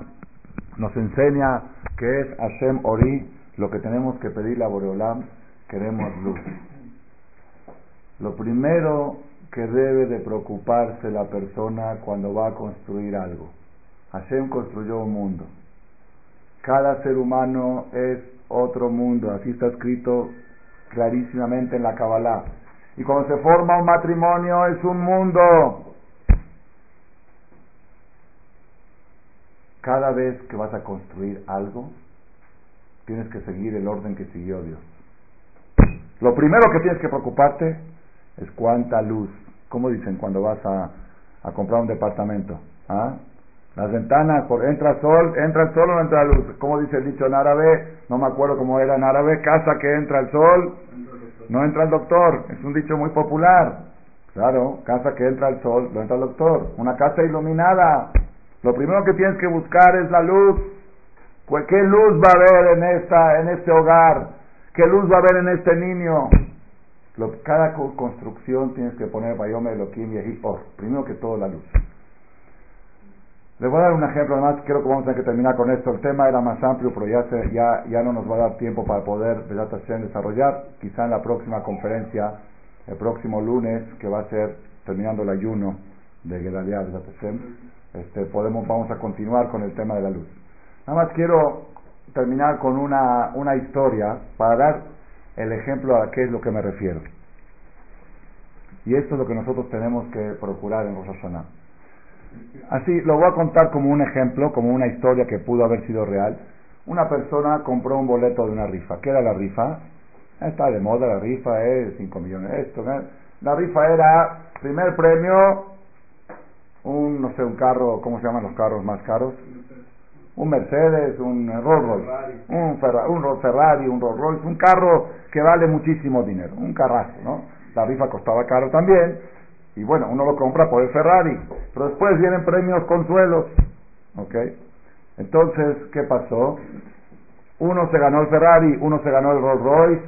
Speaker 1: nos enseña que es Hashem Ori, lo que tenemos que pedirle a Boreolam, queremos luz. Lo primero que debe de preocuparse la persona cuando va a construir algo. Hashem construyó un mundo. Cada ser humano es otro mundo, así está escrito clarísimamente en la Kabbalah. Y cuando se forma un matrimonio es un mundo. Cada vez que vas a construir algo, tienes que seguir el orden que siguió Dios. Lo primero que tienes que preocuparte es cuánta luz. ¿Cómo dicen cuando vas a, a comprar un departamento? ¿Ah? Las ventanas, por, entra sol, entra el sol o entra luz. ¿Cómo dice el dicho en árabe? No me acuerdo cómo era en árabe. Casa que entra el sol, no entra el doctor. Es un dicho muy popular. Claro, casa que entra el sol, no entra el doctor. Una casa iluminada. Lo primero que tienes que buscar es la luz. Pues, ¿Qué luz va a haber en, esta, en este hogar? ¿Qué luz va a haber en este niño? Cada construcción tienes que poner Bayome Elohim y Or. Primero que todo la luz. Les voy a dar un ejemplo, además creo que vamos a tener que terminar con esto. El tema era más amplio, pero ya, ya, ya no nos va a dar tiempo para poder desarrollar. Quizá en la próxima conferencia, el próximo lunes, que va a ser terminando el ayuno de Gedaliah, este, podemos, vamos a continuar con el tema de la luz. Nada más quiero terminar con una, una historia para dar el ejemplo a qué es lo que me refiero. Y esto es lo que nosotros tenemos que procurar en Rosh Así, lo voy a contar como un ejemplo, como una historia que pudo haber sido real. Una persona compró un boleto de una rifa. ¿Qué era la rifa? Está de moda la rifa, es 5 millones. Esto, La rifa era, primer premio, un, no sé, un carro, ¿cómo se llaman los carros más caros? Un Mercedes, un Rolls Royce, un, Ferrari, un Ferrari, un Rolls Royce, un carro que vale muchísimo dinero, un carrazo, ¿no? La rifa costaba caro también, y bueno, uno lo compra por el Ferrari, pero después vienen premios consuelos, ¿ok? Entonces, ¿qué pasó? Uno se ganó el Ferrari, uno se ganó el Rolls Royce,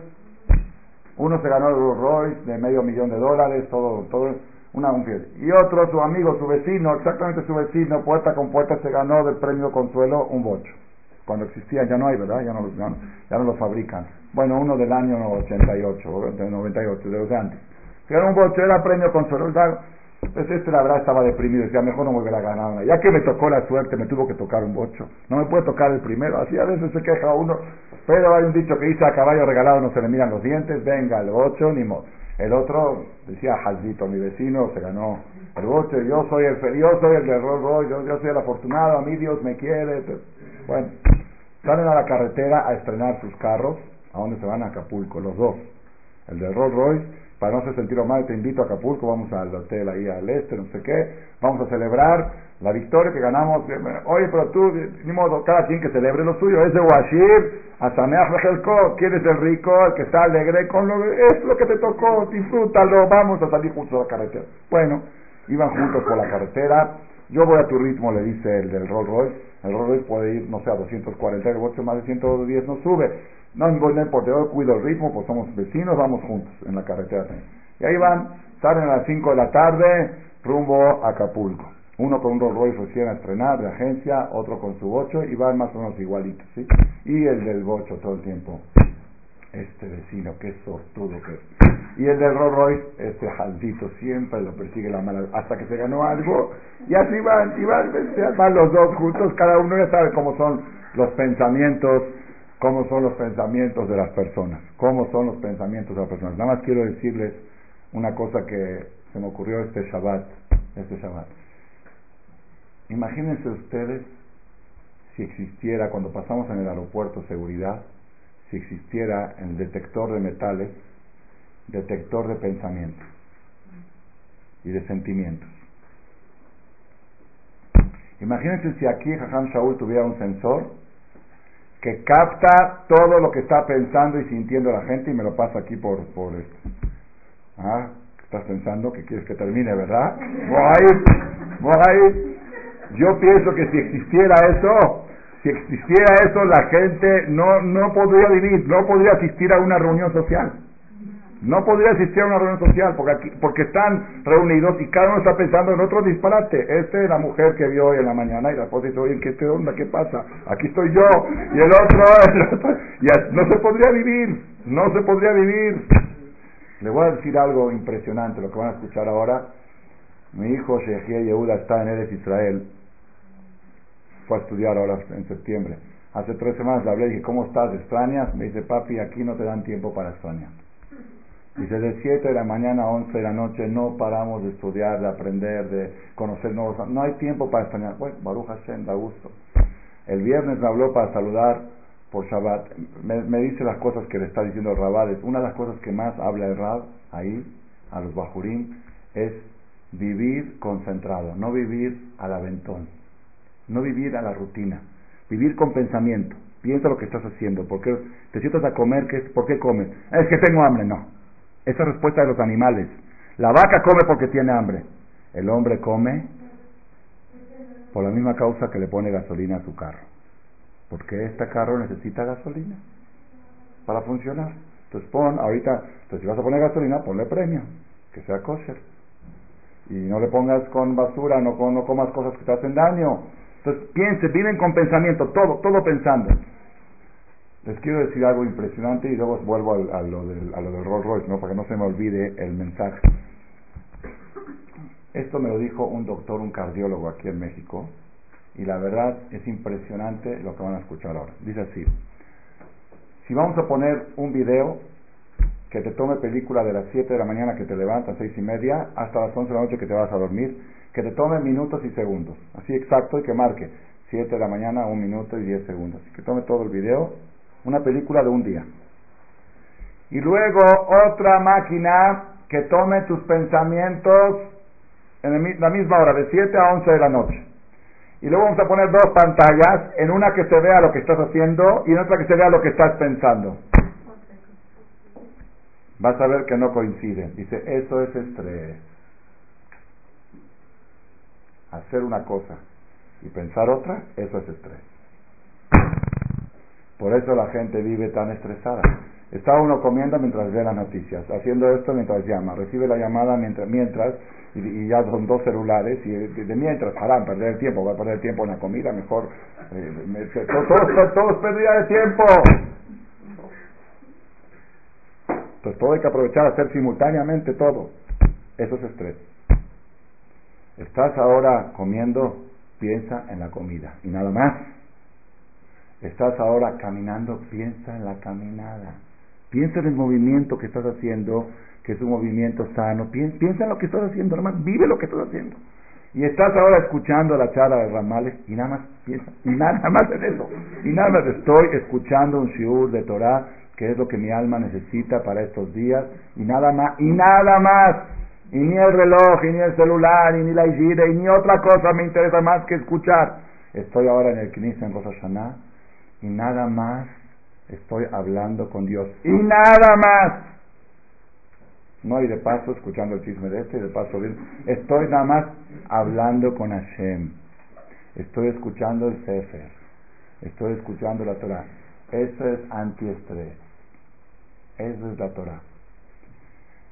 Speaker 1: uno se ganó el Rolls Royce de medio millón de dólares, todo, todo, una Y otro, su amigo, su vecino, exactamente su vecino, puerta con puerta, se ganó del premio Consuelo un bocho. Cuando existía, ya no hay, ¿verdad? Ya no, los, ya no, lo fabrican. Bueno, uno del año 88, de 98, de los de antes. Se un bocho, era premio Consuelo. Pues este la verdad estaba deprimido, decía, mejor no volver a ganar. Ya que me tocó la suerte, me tuvo que tocar un bocho. No me puede tocar el primero, así a veces se queja uno. Pero hay un dicho que dice, a caballo regalado no se le miran los dientes, venga, el bocho, ni modo. El otro decía Jaldito, mi vecino, se ganó el boche, yo soy el yo soy el de Rolls yo, soy el afortunado, a mí Dios me quiere. Bueno, salen a la carretera a estrenar sus carros, ¿a dónde se van? A Acapulco, los dos. El de Rolls Royce, para no se sentir mal, te invito a Acapulco, vamos al hotel ahí al este, no sé qué, vamos a celebrar la victoria que ganamos. Oye, pero tú, ni modo, cada quien que celebre lo suyo. Ese Washir, Asameach Bejelko, ¿quién es el rico? El que está alegre con lo es lo que te tocó, disfrútalo, vamos a salir juntos a la carretera. Bueno, iban juntos por la carretera. Yo voy a tu ritmo, le dice el del Rolls Royce. El Rolls Royce puede ir, no sé, a 240, el boche más de 110 no sube. No, no importa, yo cuido el ritmo, pues somos vecinos, vamos juntos en la carretera. Y ahí van, salen a las 5 de la tarde, rumbo a Acapulco. Uno con un Rolls Royce recién a estrenar de agencia, otro con su bocho y van más o menos igualitos, ¿sí? Y el del bocho todo el tiempo. Este vecino, qué sortudo que es. Y el del Rolls Royce, este jaldito, siempre lo persigue la mala, hasta que se ganó algo. Y así van, y van, van los dos juntos, cada uno ya sabe cómo son los pensamientos, cómo son los pensamientos de las personas, cómo son los pensamientos de las personas. Nada más quiero decirles una cosa que se me ocurrió este Shabbat, este Shabbat. Imagínense ustedes si existiera, cuando pasamos en el aeropuerto seguridad, si existiera el detector de metales, detector de pensamientos y de sentimientos. Imagínense si aquí Jajam Shaul tuviera un sensor que capta todo lo que está pensando y sintiendo la gente y me lo pasa aquí por, por esto. Ah, estás pensando que quieres que termine, ¿verdad? Yo pienso que si existiera eso, si existiera eso, la gente no, no podría vivir, no podría asistir a una reunión social. No podría asistir a una reunión social porque, aquí, porque están reunidos y cada uno está pensando en otro disparate. Este es la mujer que vio hoy en la mañana y la esposa dice, oye, ¿qué onda? ¿Qué pasa? Aquí estoy yo y el otro, no se podría vivir, no se podría vivir. Le voy a decir algo impresionante, lo que van a escuchar ahora. Mi hijo Shehia Yehuda está en Eres Israel. Fue a estudiar ahora en septiembre. Hace tres semanas le hablé y dije, ¿cómo estás? ¿Extrañas? Me dice, papi, aquí no te dan tiempo para extrañar. Dice, de 7 de la mañana a 11 de la noche no paramos de estudiar, de aprender, de conocer nuevos... No hay tiempo para extrañar. Bueno, Baruch Hashem, da gusto. El viernes me habló para saludar por Shabbat. Me, dice las cosas que le está diciendo el. Una de las cosas que más habla el Rab ahí, a los Bajurim, es vivir concentrado, no vivir al aventón, no vivir a la rutina, vivir con pensamiento. Piensa lo que estás haciendo. porque te sientas a comer? ¿Por qué comes? Es que tengo hambre. No. Esa respuesta de los animales. La vaca come porque tiene hambre. El hombre come por la misma causa que le pone gasolina a su carro. Porque este carro necesita gasolina para funcionar. Entonces pon, ahorita, entonces si vas a poner gasolina, ponle premio, que sea kosher. Y no le pongas con basura, no, no comas cosas que te hacen daño. Entonces piense, viven con pensamiento, todo, todo pensando. Les quiero decir algo impresionante y luego vuelvo a, lo del, a lo del Rolls Royce, ¿no? para que no se me olvide el mensaje. Esto me lo dijo un doctor, un cardiólogo aquí en México, y la verdad es impresionante lo que van a escuchar ahora. Dice así, si vamos a poner un video que te tome película de las 7 de la mañana que te levantas, 6 y media, hasta las 11 de la noche que te vas a dormir, que te tome minutos y segundos, así exacto y que marque 7 de la mañana, 1 minuto y 10 segundos, que tome todo el video una película de un día. Y luego otra máquina que tome tus pensamientos en la misma hora, de 7 a 11 de la noche. Y luego vamos a poner dos pantallas, en una que se vea lo que estás haciendo y en otra que se vea lo que estás pensando. Vas a ver que no coinciden. Dice, eso es estrés. Hacer una cosa y pensar otra, eso es estrés. Por eso la gente vive tan estresada. Está uno comiendo mientras ve las noticias, haciendo esto mientras llama, recibe la llamada mientras, mientras y, ya son dos celulares, y de, mientras, harán perder el tiempo, va a perder el tiempo en la comida, mejor, eh, todo, todo, es pérdida de tiempo. Entonces todo hay que aprovechar, hacer simultáneamente todo. Eso es estrés. Estás ahora comiendo, piensa en la comida y nada más. Estás ahora caminando, piensa en la caminada. Piensa en el movimiento que estás haciendo, que es un movimiento sano. Piensa, en lo que estás haciendo, nada más vive lo que estás haciendo. Y estás ahora escuchando la charla de Ramales y nada más piensa, y nada más en eso. Y nada más estoy escuchando un shiur de Torah, que es lo que mi alma necesita para estos días, y nada más, y nada más. Y ni el reloj, y ni el celular, y ni la hijira, y ni otra cosa me interesa más que escuchar. Estoy ahora en el Knis en Rosh y nada más estoy hablando con Dios. Y nada más. No, hay de paso escuchando el chisme de este y de paso Estoy nada más hablando con Hashem. Estoy escuchando el Sefer. Estoy escuchando la Torah. Eso es antiestrés. Eso es la Torah.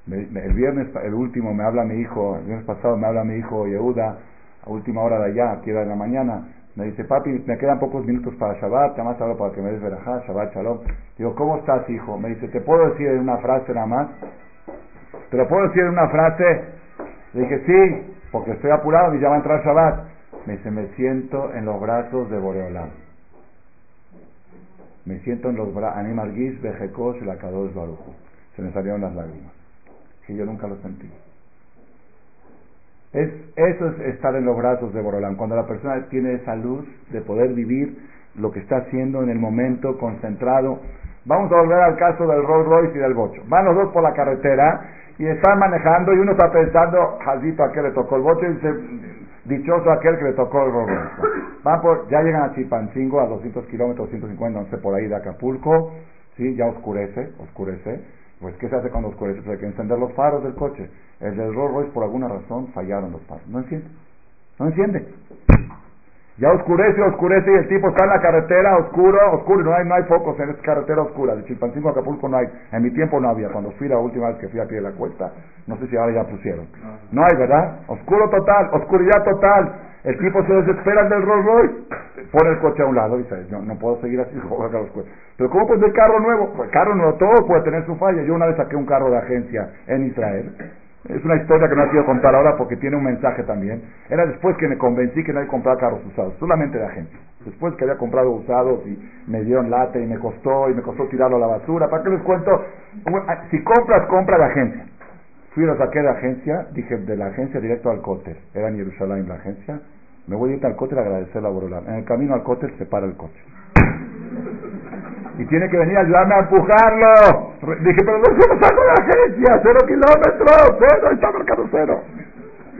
Speaker 1: el viernes, el último, me habla mi hijo, el viernes pasado me habla mi hijo Yehuda, a última hora de allá, aquí era de la mañana, me dice, papi, me quedan pocos minutos para Shabbat, te más hablo para que me des verajá, Shabbat, Shalom. Digo, ¿cómo estás, hijo? Me dice, ¿te puedo decir en una frase nada más? ¿Te lo puedo decir en una frase? Le dije, sí, porque estoy apurado y ya va a entrar Shabbat. Me dice, me siento en los brazos de Boreolam. Me siento en los brazos, Animal Giz, Bejekos, la Kadosh Barujo. Se me salieron las lágrimas. Que yo nunca lo sentí. Es, eso es estar en los brazos de Borolán, cuando la persona tiene esa luz de poder vivir lo que está haciendo en el momento, concentrado. Vamos a volver al caso del Rolls Royce y del Bocho. Van los dos por la carretera y están manejando y uno está pensando, Jazito, ¿a qué le tocó el Bocho? Y dice, Dichoso aquel que le tocó el Rolls Van por, ya llegan a Chilpancingo, a 200 kilómetros, 150, no sé, por ahí de Acapulco. ¿sí? Ya oscurece, oscurece. Pues, ¿qué se hace cuando oscurece? Pues hay que encender los faros del coche. El del Rolls Royce, por alguna razón, fallaron los faros. No enciende. No enciende. Ya oscurece, oscurece y el tipo está en la carretera, oscuro, oscuro, no hay, no hay focos en esta carretera oscura. De Chilpancingo a Acapulco no hay. En mi tiempo no había. Cuando fui la última vez que fui a pie de la cuesta, no sé si ahora ya pusieron. No hay, ¿verdad? Oscuro total, oscuridad total. El tipo se desespera del Rolls Royce, pone el coche a un lado y dice, no, no puedo seguir así, Pero ¿cómo pues el carro nuevo? Pues carro nuevo, todo puede tener su falla. Yo una vez saqué un carro de agencia en Israel. Es una historia que no quiero contar ahora porque tiene un mensaje también. Era después que me convencí que que comprar carros usados, solamente de agencia. Después que había comprado usados y me dieron late y me costó y me costó tirarlo a la basura. ¿Para qué les cuento? Si compras, compra de agencia. Fui lo saqué de agencia, dije de la agencia directo al cóter. Era en Jerusalén la agencia. Me voy a ir al cóter a agradecer a Borolán. En el camino al cóter se para el coche. Y tiene que venir a ayudarme a empujarlo. Dije, pero no lo saco de la agencia, cero kilómetros, cero, está marcado cero.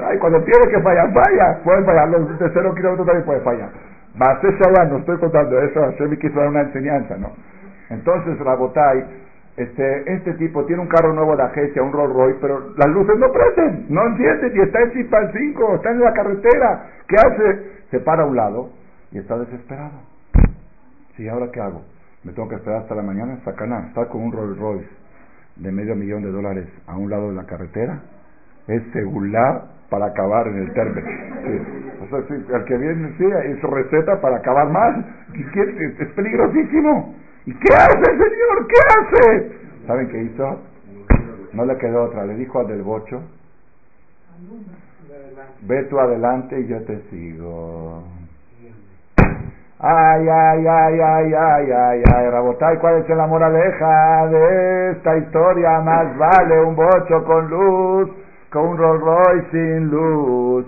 Speaker 1: Ay, cuando tiene que fallar, falla. Pueden fallar, los de cero kilómetros también pueden fallar. allá, no estoy contando eso, yo me quiso dar una enseñanza, ¿no? Entonces, Rabotay, este, este tipo tiene un carro nuevo de agencia, un Rolls Royce, pero las luces no prenden, no encienden y está en Chipan 5, está en la carretera. ¿Qué hace? Se para a un lado y está desesperado. Sí, ¿ahora qué hago? Me tengo que esperar hasta la mañana. Sacana, con un Rolls Royce de medio millón de dólares a un lado de la carretera. Es seguridad para acabar en el término. el que viene, sí, es receta para acabar más. Es peligrosísimo. ¿Y qué hace, señor? ¿Qué hace? ¿Saben qué hizo? No le quedó otra. Le dijo al del bocho, ve tú adelante y yo te sigo. Ay, ay, ay, ay, ay, ay, ay, Rabotay, ¿cuál es la moraleja de esta historia? Más vale un bocho con luz que un Rolls Royce sin luz.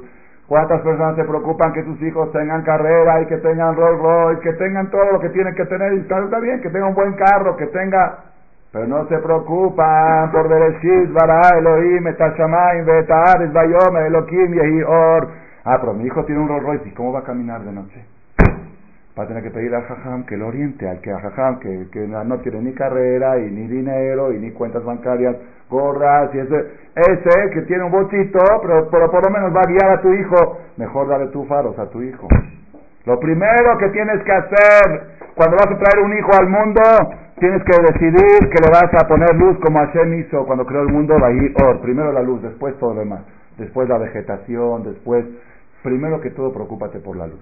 Speaker 1: ¿Cuántas personas se preocupan que sus hijos tengan carrera y que tengan Rolls Royce, que tengan todo lo que tienen que tener? Y está, bien, que tenga un buen carro, que tenga... Pero no se preocupan por Bereshit, Bara, Elohim, Etashamayim, Betares, Bayome, Elohim, Yehior. Ah, pero mi hijo tiene un Rolls Royce, ¿y cómo va a caminar de noche? Va a tener que pedir al Jajam que lo oriente, al que a Jajam, que, que no tiene ni carrera, y ni dinero, y ni cuentas bancarias gorras, y ese, ese que tiene un bochito, pero, pero por lo menos va a guiar a tu hijo, mejor dale tú faros a tu hijo. Lo primero que tienes que hacer cuando vas a traer un hijo al mundo, tienes que decidir que le vas a poner luz como Hashem hizo cuando creó el mundo, or, primero la luz, después todo lo demás, después la vegetación, después, primero que todo, preocúpate por la luz,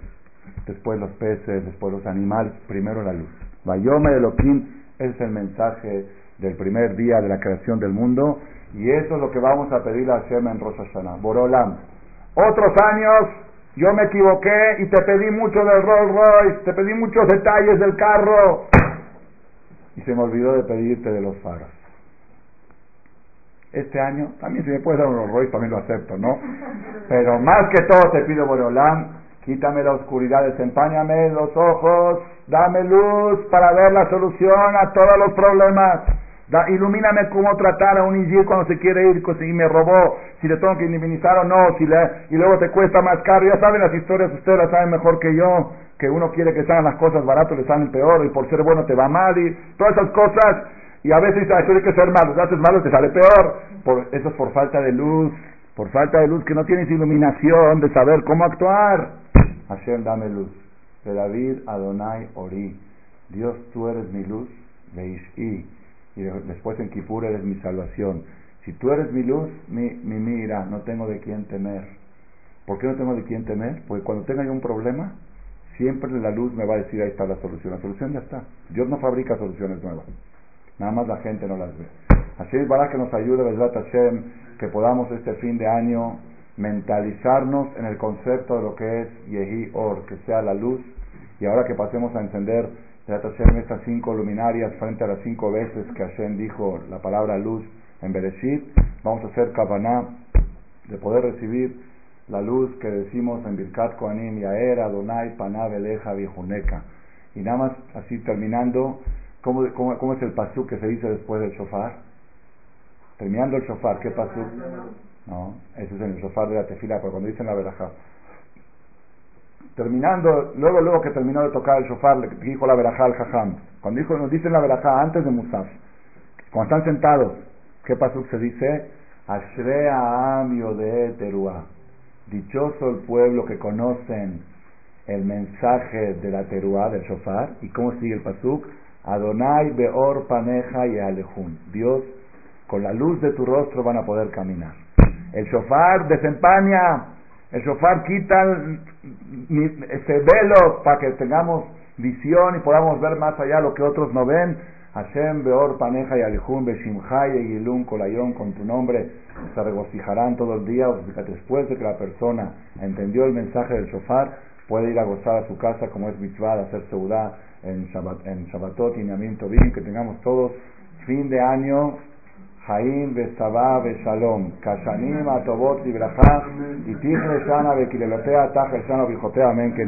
Speaker 1: después los peces, después los animales, primero la luz. Vayome Elohim es el mensaje del primer día de la creación del mundo y eso es lo que vamos a pedir a Hashem en Rosh Hashanah. Borolam. Otros años yo me equivoqué y te pedí mucho del Rolls Royce, te pedí muchos detalles del carro y se me olvidó de pedirte de los faros. Este año, también si me puedes dar un Rolls Royce, también lo acepto, ¿no? Pero más que todo te pido, Borolam, quítame la oscuridad, desempáñame los ojos, dame luz para ver la solución a todos los problemas. Ilumíname cómo tratar a un Igir cuando se quiere ir y me robó, si le tengo que indemnizar o no, si le, y luego te cuesta más caro. Ya saben las historias, ustedes las saben mejor que yo, que uno quiere que salgan las cosas baratas, le salen peor, y por ser bueno te va mal, y todas esas cosas. Y a veces hay que ser malo, si haces malo te sale peor. Por, eso es por falta de luz, por falta de luz, que no tienes iluminación de saber cómo actuar. Hashem, dame luz. De David, Adonai, Ori. Dios, tú eres mi luz, Leishi y después en Kipur eres mi salvación. Si tú eres mi luz, mi, mi mira, no tengo de quién temer. ¿Por qué no tengo de quién temer? Porque cuando tenga yo un problema, siempre la luz me va a decir ahí está la solución. La solución ya está. Dios no fabrica soluciones nuevas. Nada más la gente no las ve. Así es para que nos ayude, verdad Hashem, que podamos este fin de año mentalizarnos en el concepto de lo que es Yehi Or, que sea la luz. Y ahora que pasemos a encender en estas cinco luminarias frente a las cinco veces que Hashem dijo la palabra luz en Bereshit, vamos a hacer Kavaná de poder recibir la luz que decimos en Birkat Koanim, Yaera, Donai, Paná, Beleja, Vijuneca. Y nada más así terminando, ¿cómo, cómo, cómo es el pasú que se dice después del shofar? Terminando el shofar, ¿qué pasú? No, ese es el shofar de la tefila, pero cuando dicen la verajá. terminando, luego, luego que terminó de tocar el shofar, le dijo la verajá al jajam. Cuando dijo, nos dicen la verajá antes de Musaf, cuando están sentados, ¿qué pasó? Se dice, Ashrea Amio de Teruá. Dichoso el pueblo que conocen el mensaje de la teruá, del shofar. ¿Y cómo sigue el pasuk? Adonai beor paneja y alejun. Dios, con la luz de tu rostro van a poder caminar. El shofar desempaña, el shofar quita ese velo para que tengamos visión y podamos ver más allá lo que otros no ven. Hashem beor paneja y alejun beshimchai y yilun kolayón con tu nombre se regocijarán todo el día. Después de que la persona entendió el mensaje del shofar, puede ir a gozar a su casa como es mitzvah hacer seudá en, Shabbat, en Shabbatot y Yamim Tovim, que tengamos todos fin de año Jaim Besabá Beshalom, Kashanim Atobot Libraja, y Tigre Shana Bekilelotea, Taj Shana Bijotea, Amén, que